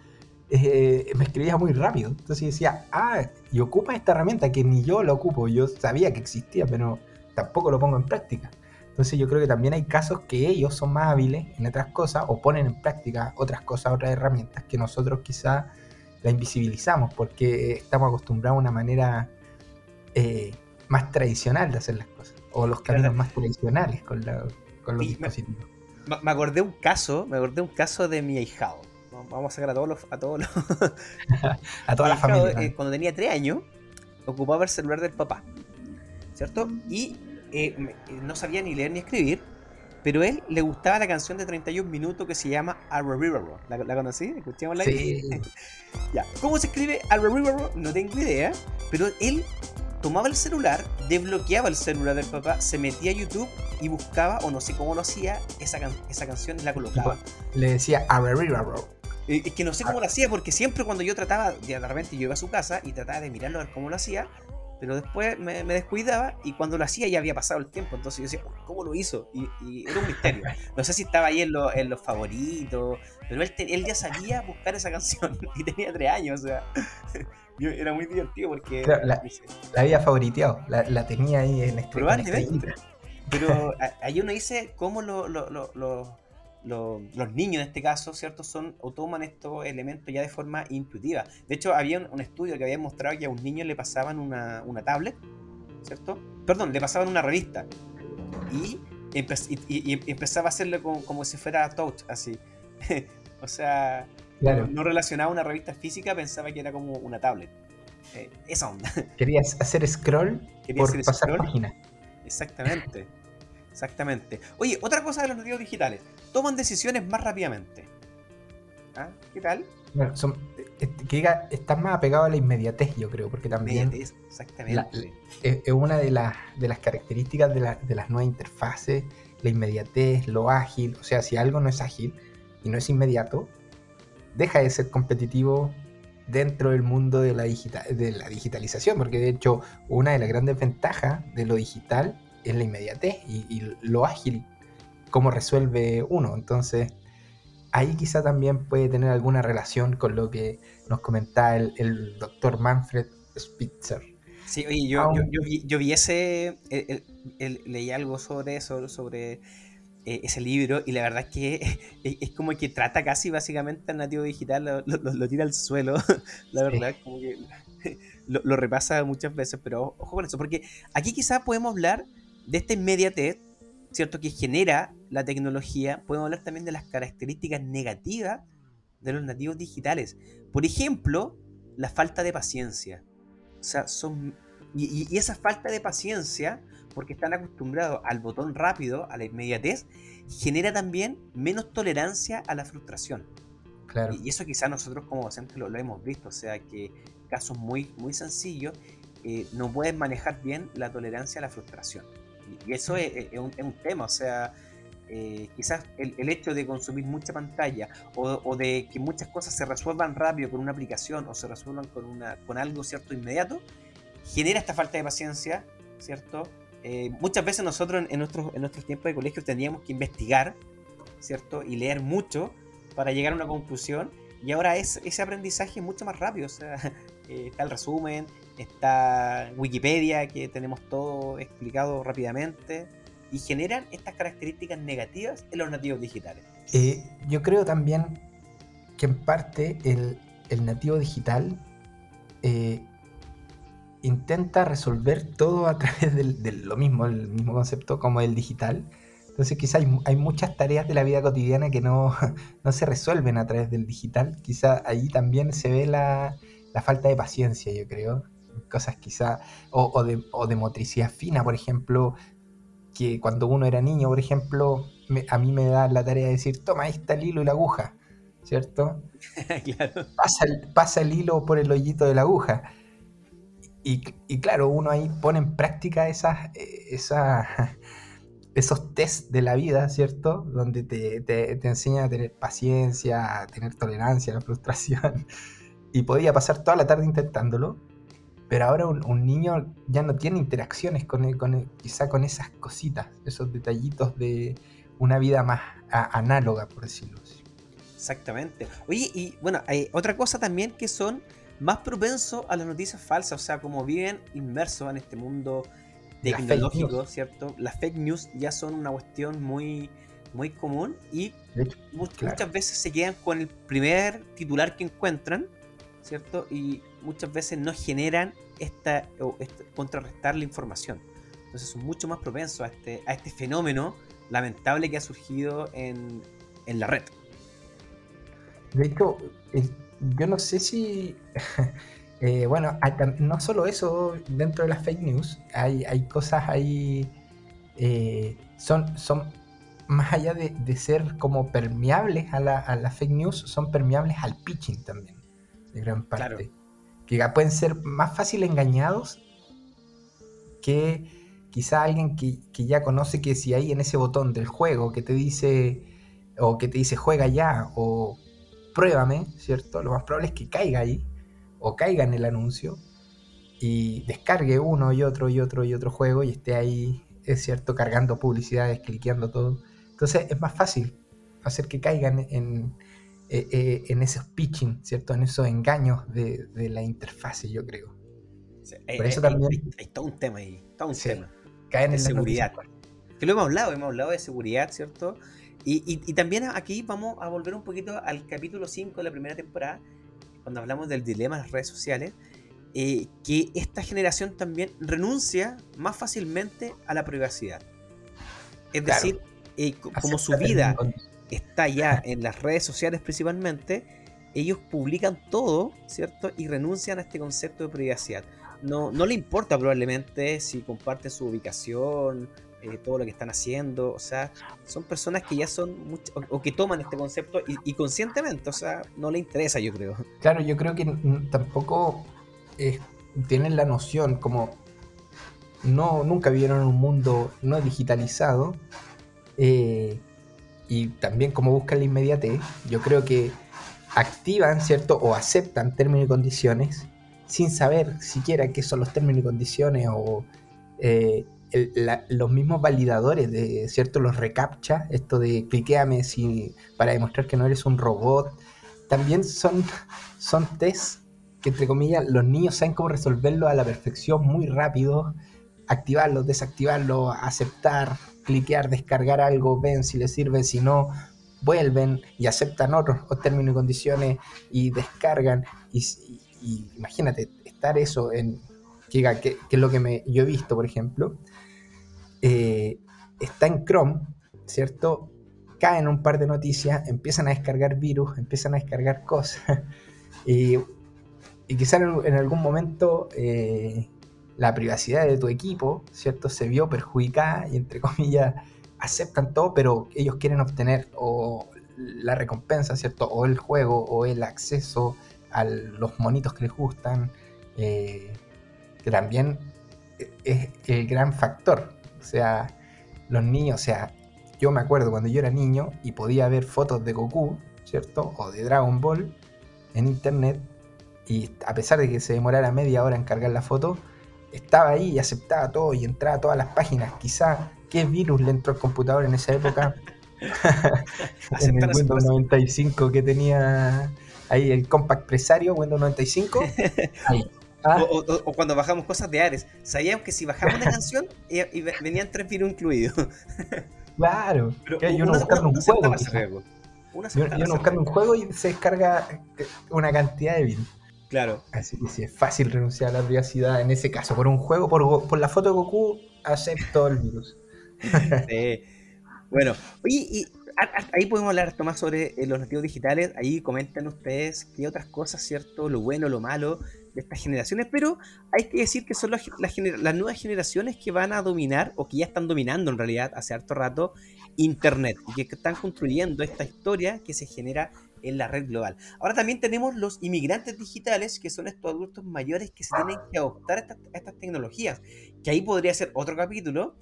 Eh, me escribía muy rápido. Entonces decía, ah, y ocupa esta herramienta que ni yo la ocupo. Yo sabía que existía, pero tampoco lo pongo en práctica. Entonces yo creo que también hay casos que ellos son más hábiles en otras cosas o ponen en práctica otras cosas, otras herramientas que nosotros quizá la invisibilizamos porque estamos acostumbrados a una manera eh, más tradicional de hacer las cosas o los caminos Claro. más tradicionales con, la- con los dispositivos. Me me acordé un caso, me acordé un caso de mi ahijado. Vamos a sacar a todos los, a todos los, A toda la ahijado, familia. eh, cuando tenía 3 años, ocupaba el celular del papá. ¿Cierto? Y eh, eh, no sabía ni leer ni escribir. Pero él le gustaba la canción de 31 minutos que se llama Arrarararo. ¿La, la conocí? ¿Escuchémosla? Sí, Ya. ¿Cómo se escribe Arrarararo? No tengo idea. Pero él tomaba el celular, desbloqueaba el celular del papá, se metía a YouTube y buscaba, o no sé cómo lo hacía, esa, can- esa canción y la colocaba. le decía "Arrarararo". Eh, Es que no sé cómo lo hacía, porque siempre cuando yo trataba, de de repente yo iba a su casa y trataba de mirarlo a ver cómo lo hacía, pero después me, me descuidaba y cuando lo hacía ya había pasado el tiempo, entonces yo decía, ¿cómo lo hizo? Y, y era un misterio. No sé si estaba ahí en, lo- en los favoritos, pero él, te- él ya sabía buscar esa canción y tenía tres años, o sea, yo- era muy divertido porque... Claro, la- había favoriteado, la, la tenía ahí en este Probablemente. Pero a- ahí uno dice cómo lo- lo- lo- lo- lo- los niños en este caso, ¿cierto? Son o toman estos elementos ya de forma intuitiva. De hecho, había un, un estudio que había mostrado que a un niño le pasaban una, una tablet, ¿cierto? Perdón, le pasaban una revista. Y, empe- y- y- y empezaba a hacerlo como, como si fuera touch, así. o sea, Claro. no relacionaba una revista física, pensaba que era como una tablet. eh, esa onda. Querías hacer scroll Quería por hacer pasar scroll. página. Exactamente. Exactamente. Oye, otra cosa de los nativos digitales. Toman decisiones más rápidamente. ¿Ah? ¿Qué tal? Bueno, son, eh, que diga, están más apegados a la inmediatez, yo creo, porque también Inmediatez, Exactamente. es, es una de las, de las características de, la- de las nuevas interfaces, la inmediatez, lo ágil. O sea, si algo no es ágil y no es inmediato, deja de ser competitivo dentro del mundo de la, digita- de la digitalización, porque de hecho una de las grandes ventajas de lo digital es la inmediatez y, y lo ágil, cómo resuelve uno. Entonces, ahí quizá también puede tener alguna relación con lo que nos comentaba el, el doctor Manfred Spitzer. Sí, oye, yo, Aún- yo, yo vi, yo vi ese. el- el- el- leí algo sobre eso, sobre eh, ese libro, y la verdad es que es, es como que trata casi básicamente al nativo digital, lo, lo- lo tira al suelo, la Sí. verdad, como que lo, lo repasa muchas veces, pero ojo con eso, porque aquí quizás podemos hablar de esta inmediatez, ¿cierto? Que genera la tecnología, podemos hablar también de las características negativas de los nativos digitales. Por ejemplo, la falta de paciencia. O sea, son. Y, esa falta de paciencia, porque están acostumbrados al botón rápido, a la inmediatez, genera también menos tolerancia a la frustración. Claro. Y, eso quizás nosotros como docentes lo, lo hemos visto, o sea que casos muy, muy sencillos eh, no pueden manejar bien la tolerancia a la frustración. Y, eso es, es- es un, es un tema, o sea, eh, quizás el, el hecho de consumir mucha pantalla o, o de que muchas cosas se resuelvan rápido con una aplicación o se resuelvan con, una, con algo cierto inmediato, genera esta falta de paciencia, ¿cierto? Eh, muchas veces nosotros en, en nuestros, en nuestros tiempos de colegio teníamos que investigar, ¿cierto? Y leer mucho para llegar a una conclusión. Y ahora es, ese aprendizaje es mucho más rápido. O sea, eh, está el resumen, está Wikipedia, que tenemos todo explicado rápidamente. Y generan estas características negativas en los nativos digitales. Eh, yo creo también que en parte el, el nativo digital eh, intenta resolver todo a través de lo mismo, el mismo concepto como el digital. Entonces quizá hay, hay muchas tareas de la vida cotidiana que no, no se resuelven a través del digital. Quizá ahí también se ve la, la falta de paciencia, yo creo. Cosas quizá, o, o de, o de motricidad fina, por ejemplo, que cuando uno era niño, por ejemplo, me- a mí me da la tarea de decir, toma, ahí está el hilo y la aguja, ¿cierto? claro. Pasa el, pasa el hilo por el hoyito de la aguja. Y, y claro, uno ahí pone en práctica esas, eh, esas, esos test de la vida, ¿cierto? Donde te, te, te enseña a tener paciencia, a tener tolerancia a la frustración. Y podía pasar toda la tarde intentándolo. Pero ahora un, un niño ya no tiene interacciones con, el- con el- quizá con esas cositas, esos detallitos de una vida más a- análoga, por decirlo así. Exactamente. Oye, y bueno, hay otra cosa también que son más propensos a las noticias falsas, o sea, como viven inmersos en este mundo tecnológico. ¿cierto? Las fake news ya son una cuestión muy, muy común y hecho, claro. muchas veces se quedan con el primer titular que encuentran, ¿cierto? Y muchas veces no generan esta, o esta- contrarrestar la información. Entonces son mucho más propensos a este, a este fenómeno lamentable que ha surgido en, en la red. De hecho, yo no sé si. eh, bueno, no solo eso, dentro de las fake news, hay, hay cosas ahí. eh, son, son más allá de, de ser como permeables a la, a la fake news, son permeables al pitching también, de gran parte. Claro. Que pueden ser más fácil engañados que quizá alguien que, que ya conoce que si hay en ese botón del juego que te dice, o que te dice juega ya, o pruébame, ¿cierto? Lo más probable es que caiga ahí, o caiga en el anuncio, y descargue uno y otro y otro y otro juego y esté ahí, es cierto, cargando publicidades, cliqueando todo. Entonces es más fácil hacer que caigan en, eh, eh, en esos pitching, ¿cierto? En esos engaños de, de la interfase, yo creo. Sí, hay, Por eso hay- también- hay- hay todo un tema ahí, todo un Sí. tema. Caen De en seguridad. Que lo hemos hablado, hemos hablado de seguridad, ¿cierto? Y, y- y también aquí vamos a volver un poquito al capítulo 5 de la primera temporada, cuando hablamos del dilema de las redes sociales, eh, que esta generación también renuncia más fácilmente a la privacidad. Es Claro. decir, eh, co- como su vida está ya en las redes sociales principalmente, ellos publican todo, ¿cierto? Y renuncian a este concepto de privacidad. No, no le importa probablemente si comparte su ubicación, eh, todo lo que están haciendo, o sea, son personas que ya son, o, que toman este concepto y, conscientemente, o sea, no le interesa, yo creo. Claro, yo creo que tampoco tienen la noción, como no, nunca vivieron un mundo no digitalizado, eh, y también como buscan la inmediatez, yo creo que activan, ¿cierto? O aceptan términos y condiciones sin saber siquiera qué son los términos y condiciones o eh, los mismos validadores de, ¿cierto? Los recaptcha, esto de cliqueame si, para demostrar que no eres un robot, también son, son que, entre comillas, los niños saben cómo resolverlo a la perfección muy rápido, activarlo, desactivarlo, aceptar, cliquear, descargar algo, ven si les sirve, si no, vuelven y aceptan otros, términos y condiciones y descargan. Y, imagínate, estar eso en. Que, es lo que me, yo he visto, por ejemplo. Eh, está en Chrome, ¿cierto? Caen un par de noticias, empiezan a descargar virus, empiezan a descargar cosas. y, y quizás en, algún momento eh, la privacidad de tu equipo, ¿cierto? Se vio perjudicada y entre comillas aceptan todo, pero ellos quieren obtener o la recompensa, ¿cierto? O el juego, o el acceso a los monitos que les gustan, eh, que también es el gran factor. O sea, los niños, o sea, yo me acuerdo cuando yo era niño y podía ver fotos de Goku, ¿cierto? O de Dragon Ball en internet, y a pesar de que se demorara media hora en cargar la foto, estaba ahí y aceptaba todo y entraba a todas las páginas. Quizá qué virus le entró al computador en esa época. en el Windows 95 que tenía ahí el Compact Presario, Windows 95. Ah. O, cuando bajamos cosas de Ares. Sabíamos que si bajamos una canción venían tres virus incluidos. claro. Pero yo no buscando un juego. Yo, buscando un juego y se descarga eh, una cantidad de virus. Claro. Así que sí, es fácil renunciar a la privacidad en ese caso. Por un juego, por, por la foto de Goku, acepto el virus. Bueno, y ahí podemos hablar más sobre eh, los nativos digitales. Ahí comentan ustedes qué otras cosas, ¿cierto? Lo bueno, lo malo de estas generaciones. Pero hay que decir que son las, las, nuevas generaciones que van a dominar, o que ya están dominando en realidad hace harto rato, Internet. Y que están construyendo esta historia que se genera en la red global. Ahora también tenemos los inmigrantes digitales, que son estos adultos mayores que se tienen que adoptar a estas, estas tecnologías. Que ahí podría ser otro capítulo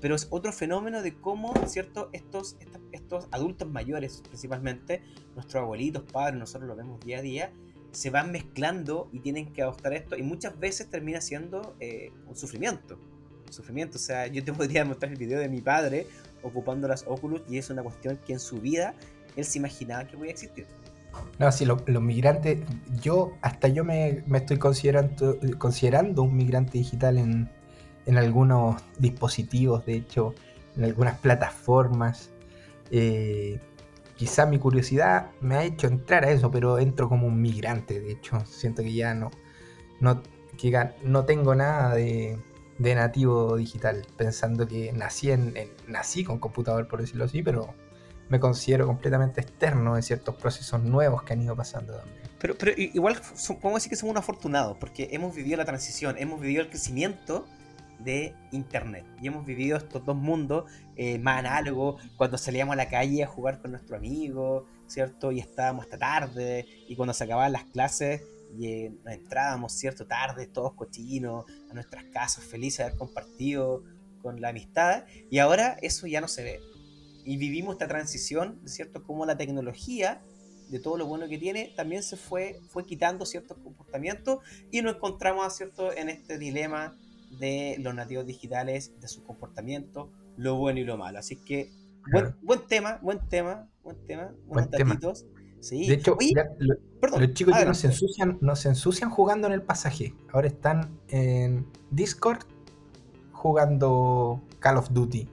pero es otro fenómeno de cómo, ¿cierto? Estos, estos, adultos mayores, principalmente, nuestros abuelitos, padres, nosotros lo vemos día a día, se van mezclando y tienen que adoptar esto y muchas veces termina siendo eh, un sufrimiento. Un sufrimiento, o sea, yo te podría mostrar el video de mi padre ocupando las Oculus y es una cuestión que en su vida él se imaginaba que podía existir. No, sí, los migrantes, yo hasta yo me, me estoy considerando, considerando un migrante digital en, en algunos dispositivos, de hecho, en algunas plataformas. Eh, quizá mi curiosidad me ha hecho entrar a eso, pero entro como un migrante, de hecho, siento que ya no, no, no tengo nada de, nativo digital, pensando que nací, en, nací con computador, por decirlo así, pero me considero completamente externo de ciertos procesos nuevos que han ido pasando también. Pero, igual podemos decir que somos afortunados, porque hemos vivido la transición, hemos vivido el crecimiento de Internet. Y hemos vivido estos dos mundos eh, más análogos, cuando salíamos a la calle a jugar con nuestro amigo, ¿cierto? Y estábamos hasta tarde, y cuando se acababan las clases, y eh, entrábamos, ¿cierto? Tarde, todos cochinos, a nuestras casas, felices de haber compartido con la amistad, y ahora eso ya no se ve. Y vivimos esta transición, ¿cierto? Como la tecnología de todo lo bueno que tiene, también se fue, fue quitando ciertos comportamientos y nos encontramos, ¿cierto?, en este dilema de los nativos digitales, de su comportamiento, lo bueno y lo malo. Así que, buen, buen tema, buen tema, buen tema, buenos datitos. Sí. De hecho, los chicos ya no se, ensucian, no se ensucian jugando en el pasaje. Ahora están en Discord jugando Call of Duty.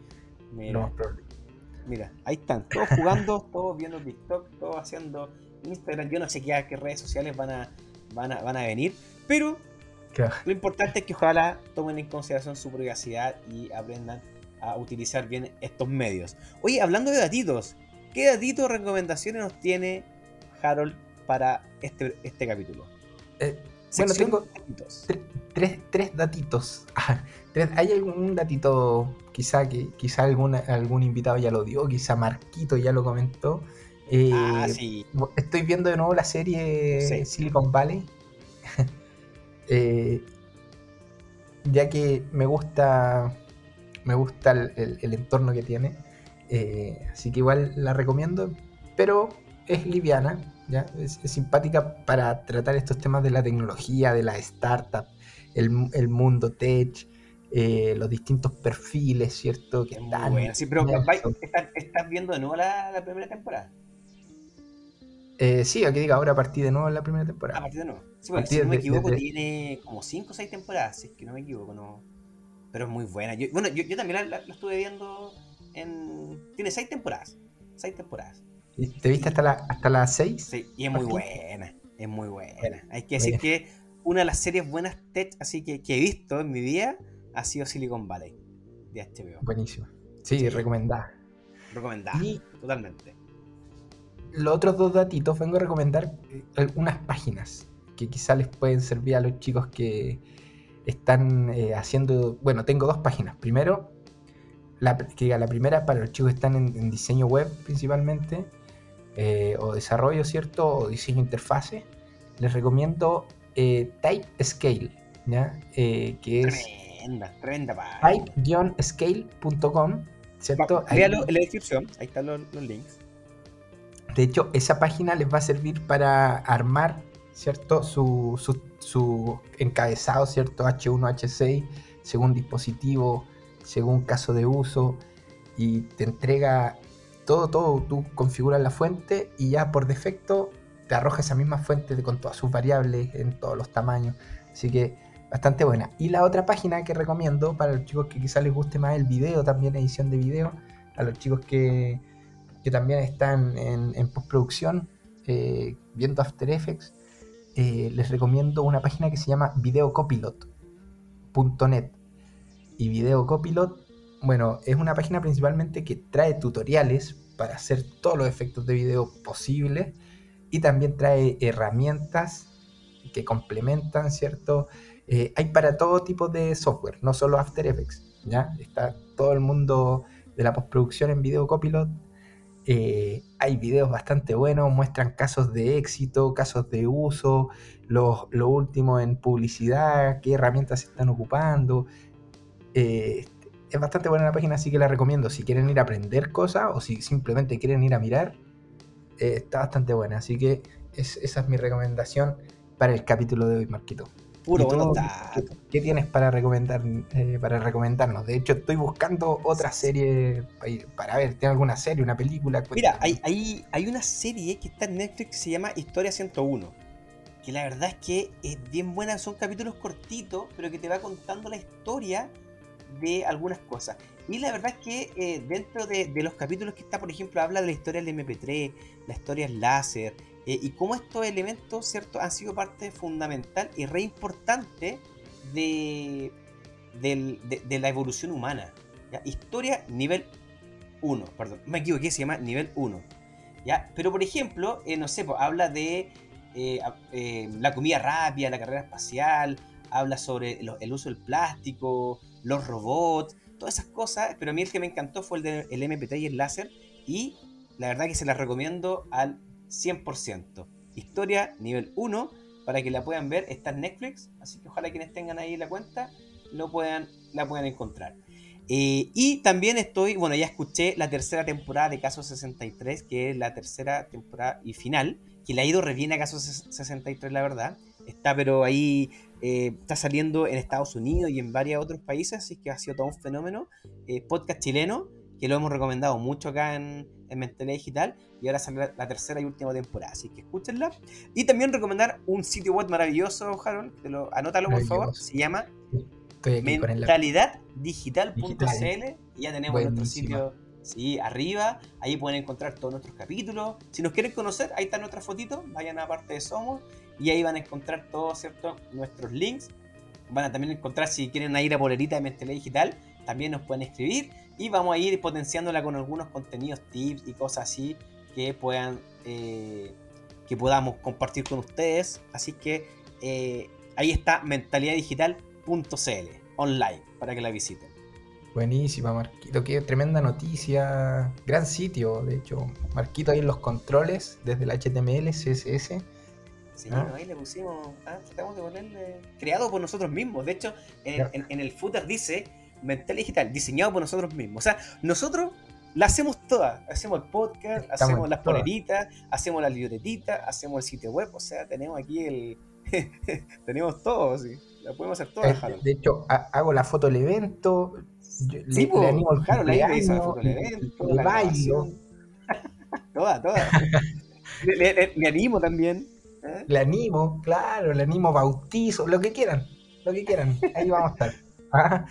Mira, mira ahí están, todos jugando, todos viendo TikTok, todos haciendo Instagram. Yo no sé qué, qué redes sociales van a, van a, van a venir, pero lo importante es que ojalá tomen en consideración su privacidad y aprendan a utilizar bien estos medios. Oye, hablando de datitos, ¿qué datitos recomendaciones nos tiene Harold para este, este capítulo? Eh, bueno, tengo tres, tres datitos. ¿Hay algún datito, quizá que quizá algún, algún invitado ya lo dio, quizá Marquito ya lo comentó? Eh, ah, sí. Estoy viendo de nuevo la serie Silicon Valley. Eh, ya que me gusta me gusta el, entorno que tiene. Eh, así que igual la recomiendo. Pero es liviana, ¿ya? Es, simpática para tratar estos temas de la tecnología, de la startup, el, mundo tech. los distintos perfiles, ¿cierto? Que están. Sí, pero ¿estás, viendo de nuevo la primera temporada? Eh, sí, aquí diga ahora a partir de nuevo en la primera temporada. A partir de nuevo. Sí, si no me equivoco, tiene como 5 o 6 temporadas, si es que no me equivoco, no. Pero es muy buena. bueno, yo, yo también la, estuve viendo en. Tiene 6 temporadas. 6 temporadas. ¿Y ¿Te viste hasta la hasta las 6? Sí, y es muy buena. Es muy buena. Hay que decir que una de las series buenas tech así que, que he visto en mi vida ha sido Silicon Valley de HBO. Buenísimo. Sí, recomendada. Recomendada, totalmente los otros dos datitos vengo a recomendar eh, algunas páginas que quizá les pueden servir a los chicos que están eh, haciendo. Bueno, tengo dos páginas. Primero, la, que la primera para los chicos que están en, diseño web principalmente, eh, o desarrollo, ¿cierto? O diseño interfase. Les recomiendo Type Scale, ¿ya? que es. Tremenda, tremenda Type-scale.com, ¿cierto? Ahí, en la descripción, ahí están los links. De hecho, esa página les va a servir para armar, ¿cierto? Su, su, encabezado, ¿cierto? H1, H6, según dispositivo, según caso de uso, y te entrega todo, todo. Tú configuras la fuente y ya por defecto te arroja esa misma fuente con todas sus variables en todos los tamaños. Así que bastante buena. Y la otra página que recomiendo para los chicos que quizás les guste más el video, también edición de video, a los chicos que que también están en, postproducción, eh, viendo After Effects, eh, les recomiendo una página que se llama videocopilot.net. Y Videocopilot, bueno, es una página principalmente que trae tutoriales para hacer todos los efectos de video posibles y también trae herramientas que complementan, ¿cierto? Eh, hay para todo tipo de software, no solo After Effects, ¿ya? Está todo el mundo de la postproducción en Videocopilot eh, hay videos bastante buenos, muestran casos de éxito, casos de uso, lo, último en publicidad, qué herramientas se están ocupando. Eh, es bastante buena la página, así que la recomiendo. Si quieren ir a aprender cosas o si simplemente quieren ir a mirar, eh, está bastante buena. Así que esa es mi recomendación para el capítulo de hoy, Marquito. Puro ¿qué, tienes para recomendar eh, para recomendarnos? De hecho, estoy buscando otra serie para ver. ¿Tiene alguna serie, una película? Mira, hay, hay, hay, una serie que está en Netflix que se llama Historia 101. Que la verdad es que es bien buena. Son capítulos cortitos, pero que te va contando la historia de algunas cosas. Y la verdad es que eh, dentro de, de, los capítulos que está, por ejemplo, habla de la historia del MP3, la historia del láser, eh, y cómo estos elementos, ¿cierto?, han sido parte fundamental y re importante de, de, la evolución humana. Historia nivel 1, perdón, me equivoqué, se llama nivel 1. ¿ya? Pero por ejemplo, eh, no sé, pues, habla de la comida rápida, la carrera espacial, habla sobre el uso del plástico, los robots, todas esas cosas, pero a mí el que me encantó fue el del MP3 y el láser, y la verdad que se las recomiendo al 100%. Historia nivel 1, para que la puedan ver, está en Netflix, así que ojalá quienes tengan ahí la cuenta lo puedan, la puedan encontrar. Eh, y también estoy, bueno, ya escuché la tercera temporada de Caso 63, que es la tercera temporada y final, que le ha ido re bien a Caso 63, la verdad. Está, pero ahí eh, está saliendo en Estados Unidos y en varios otros países, así que ha sido todo un fenómeno. Eh, podcast chileno, que lo hemos recomendado mucho acá en, en Mentalidad Digital y ahora sale la, tercera y última temporada, así que escúchenla. Y también recomendar un sitio web maravilloso, Harold, te lo, anótalo por favor, se llama mentalidaddigital.cl y ya tenemos nuestro sitio sí, arriba, ahí pueden encontrar todos nuestros capítulos. Si nos quieren conocer, ahí está nuestra fotito, vayan a parte de Somos y ahí van a encontrar todos ¿cierto? nuestros links. Van a también encontrar si quieren ir a polerita de Mentalidad Digital, también nos pueden escribir y vamos a ir potenciándola con algunos contenidos, tips y cosas así que puedan eh, que podamos compartir con ustedes. Así que eh, ahí está mentalidaddigital.cl online para que la visiten. Buenísima, Marquito. Qué tremenda noticia. Gran sitio, de hecho. Marquito ahí en los controles, desde el HTML, CSS. Sí, ¿Ah? ahí le pusimos. Ah, tratamos de ponerle. Creado por nosotros mismos. De hecho, en, el footer dice Mental Digital, diseñado por nosotros mismos. O sea, nosotros la hacemos todas. Hacemos el podcast, hacemos las poleritas, hacemos la libretita, hacemos el sitio web. O sea, tenemos aquí el. tenemos todo, sí. La podemos hacer todas. De, de hecho, hago la foto del evento, le, animo el claro, la hizo foto del evento, el bailo. toda, toda. le, animo también. ¿eh? Le animo, claro, le animo bautizo, lo que quieran, lo que quieran. Ahí vamos a estar. ¿Ah?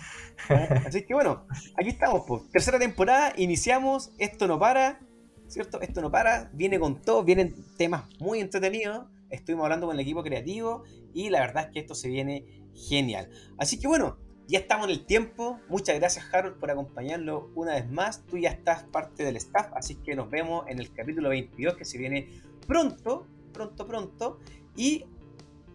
Así que bueno, aquí estamos, pues. Tercera temporada, iniciamos, esto no para, ¿cierto? Esto no para, viene con todo, vienen temas muy entretenidos. Estuvimos hablando con el equipo creativo y la verdad es que esto se viene genial. Así que bueno, ya estamos en el tiempo. Muchas gracias, Harold, por acompañarlo una vez más. Tú ya estás parte del staff, así que nos vemos en el capítulo 22 que se viene pronto, pronto, pronto. Y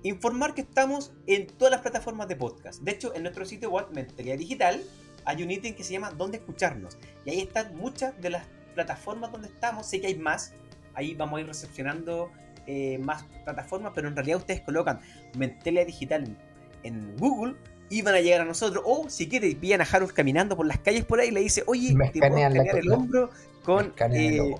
informar que estamos en todas las plataformas de podcast. De hecho, en nuestro sitio web Mentalidad Digital hay un ítem que se llama Dónde escucharnos. Y ahí están muchas de las plataformas donde estamos. Sé que hay más. Ahí vamos a ir recepcionando eh, más plataformas, pero en realidad ustedes colocan Mentalidad Digital en Google iban a llegar a nosotros. O si quiere, pillan a Harold caminando por las calles por ahí y le dice, oye, me te puedo escanear el hombro con, eh,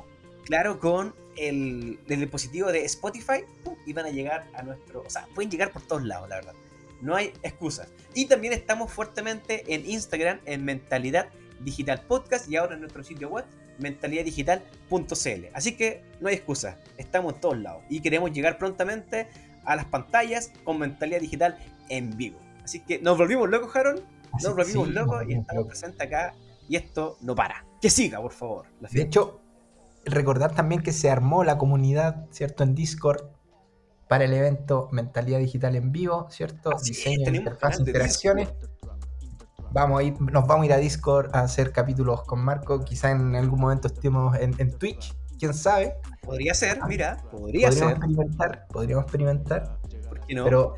claro, con el, dispositivo de Spotify, y van a llegar a nuestro, o sea, pueden llegar por todos lados, la verdad. No hay excusas. Y también estamos fuertemente en Instagram, en Mentalidad Digital Podcast y ahora en nuestro sitio web, mentalidaddigital.cl. Así que no hay excusa, estamos en todos lados y queremos llegar prontamente a las pantallas con Mentalidad Digital en vivo. Así que nos volvimos locos, Harold. Nos volvimos locos y estamos presentes acá. Y esto no para. Que siga, por favor. de hecho, recordar también que se armó la comunidad, ¿cierto? En Discord para el evento Mentalidad Digital en Vivo, ¿cierto? Diseño de interfaz, interacciones. Vamos a ir, nos vamos a ir a Discord a hacer capítulos con Marco. Quizá en algún momento estemos en, Twitch, quién sabe. Podría ser, mira, podría podríamos Experimentar, podríamos experimentar. ¿Por qué no? Pero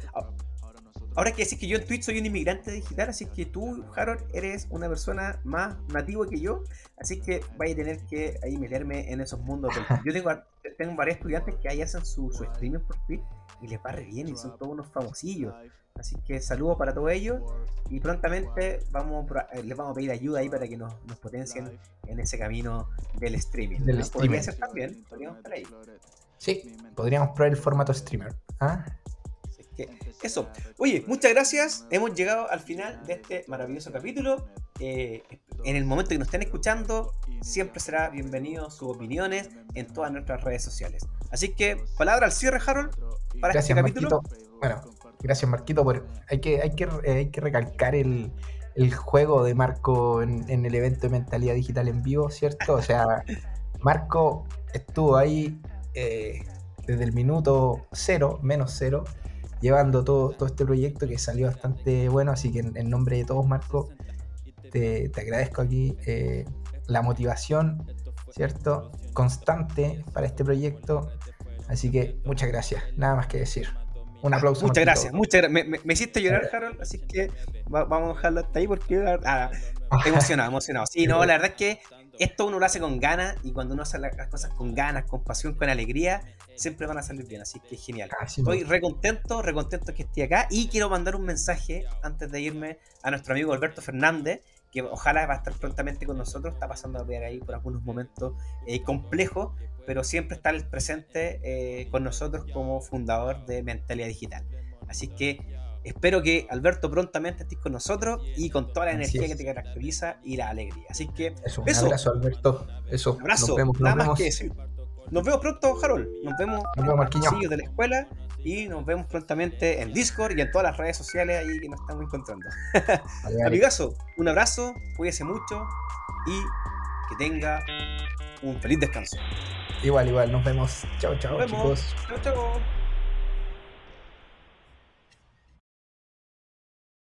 Ahora que decir que yo en Twitch soy un inmigrante digital, así que tú, Harold, eres una persona más nativa que yo, así que vais a tener que ahí meterme en esos mundos. Yo tengo, tengo varios estudiantes que ahí hacen su, su streaming por Twitch y les va re bien y son todos unos famosillos. Así que saludos para todos ellos y prontamente vamos eh, les vamos a pedir ayuda ahí para que nos, nos potencien en ese camino del streaming. Del streaming. Podría ser también, podríamos estar ahí. Sí, podríamos probar el formato streamer. ¿Ah? Eso. Oye, muchas gracias. Hemos llegado al final de este maravilloso capítulo. Eh, en el momento que nos estén escuchando, siempre será bienvenido sus opiniones en todas nuestras redes sociales. Así que, palabra al cierre, Harold, para este capítulo. Bueno, gracias, Marquito. Por, hay, que, hay, que, eh, hay que recalcar el, juego de Marco en, el evento de Mentalidad Digital en vivo, ¿cierto? O sea, Marco estuvo ahí eh, desde el minuto cero, menos cero, llevando todo, todo este proyecto que salió bastante bueno. Así que en, nombre de todos, Marco, te, agradezco aquí eh, la motivación, ¿cierto? Constante para este proyecto. Así que muchas gracias, nada más que decir. Un aplauso. Muchas gracias, muchas me, me, hiciste llorar, Harold, así que vamos a dejarlo hasta ahí porque ah, emocionado, emocionado. Sí, no, la verdad es que esto uno lo hace con ganas y cuando uno hace las cosas con ganas, con pasión, con alegría, siempre van a salir bien. Así que genial. Estoy recontento, recontento que esté acá y quiero mandar un mensaje antes de irme a nuestro amigo Alberto Fernández, que ojalá va a estar prontamente con nosotros. Está pasando a ver ahí por algunos momentos eh, complejos, pero siempre está presente eh, con nosotros como fundador de Mentalidad Digital. Así que Espero que Alberto prontamente estés con nosotros y con toda la energía que te caracteriza y la alegría. Así que eso, un abrazo Alberto. Eso. Un abrazo. Nos vemos, nada más que decir. Nos vemos pronto, Harold. Nos vemos, nos vemos en los de la escuela y nos vemos prontamente en Discord y en todas las redes sociales ahí que nos estamos encontrando. Amigazo, un abrazo, cuídese mucho y que tenga un feliz descanso. Igual, igual, nos vemos. Chao, chao, chicos. Chao, chao.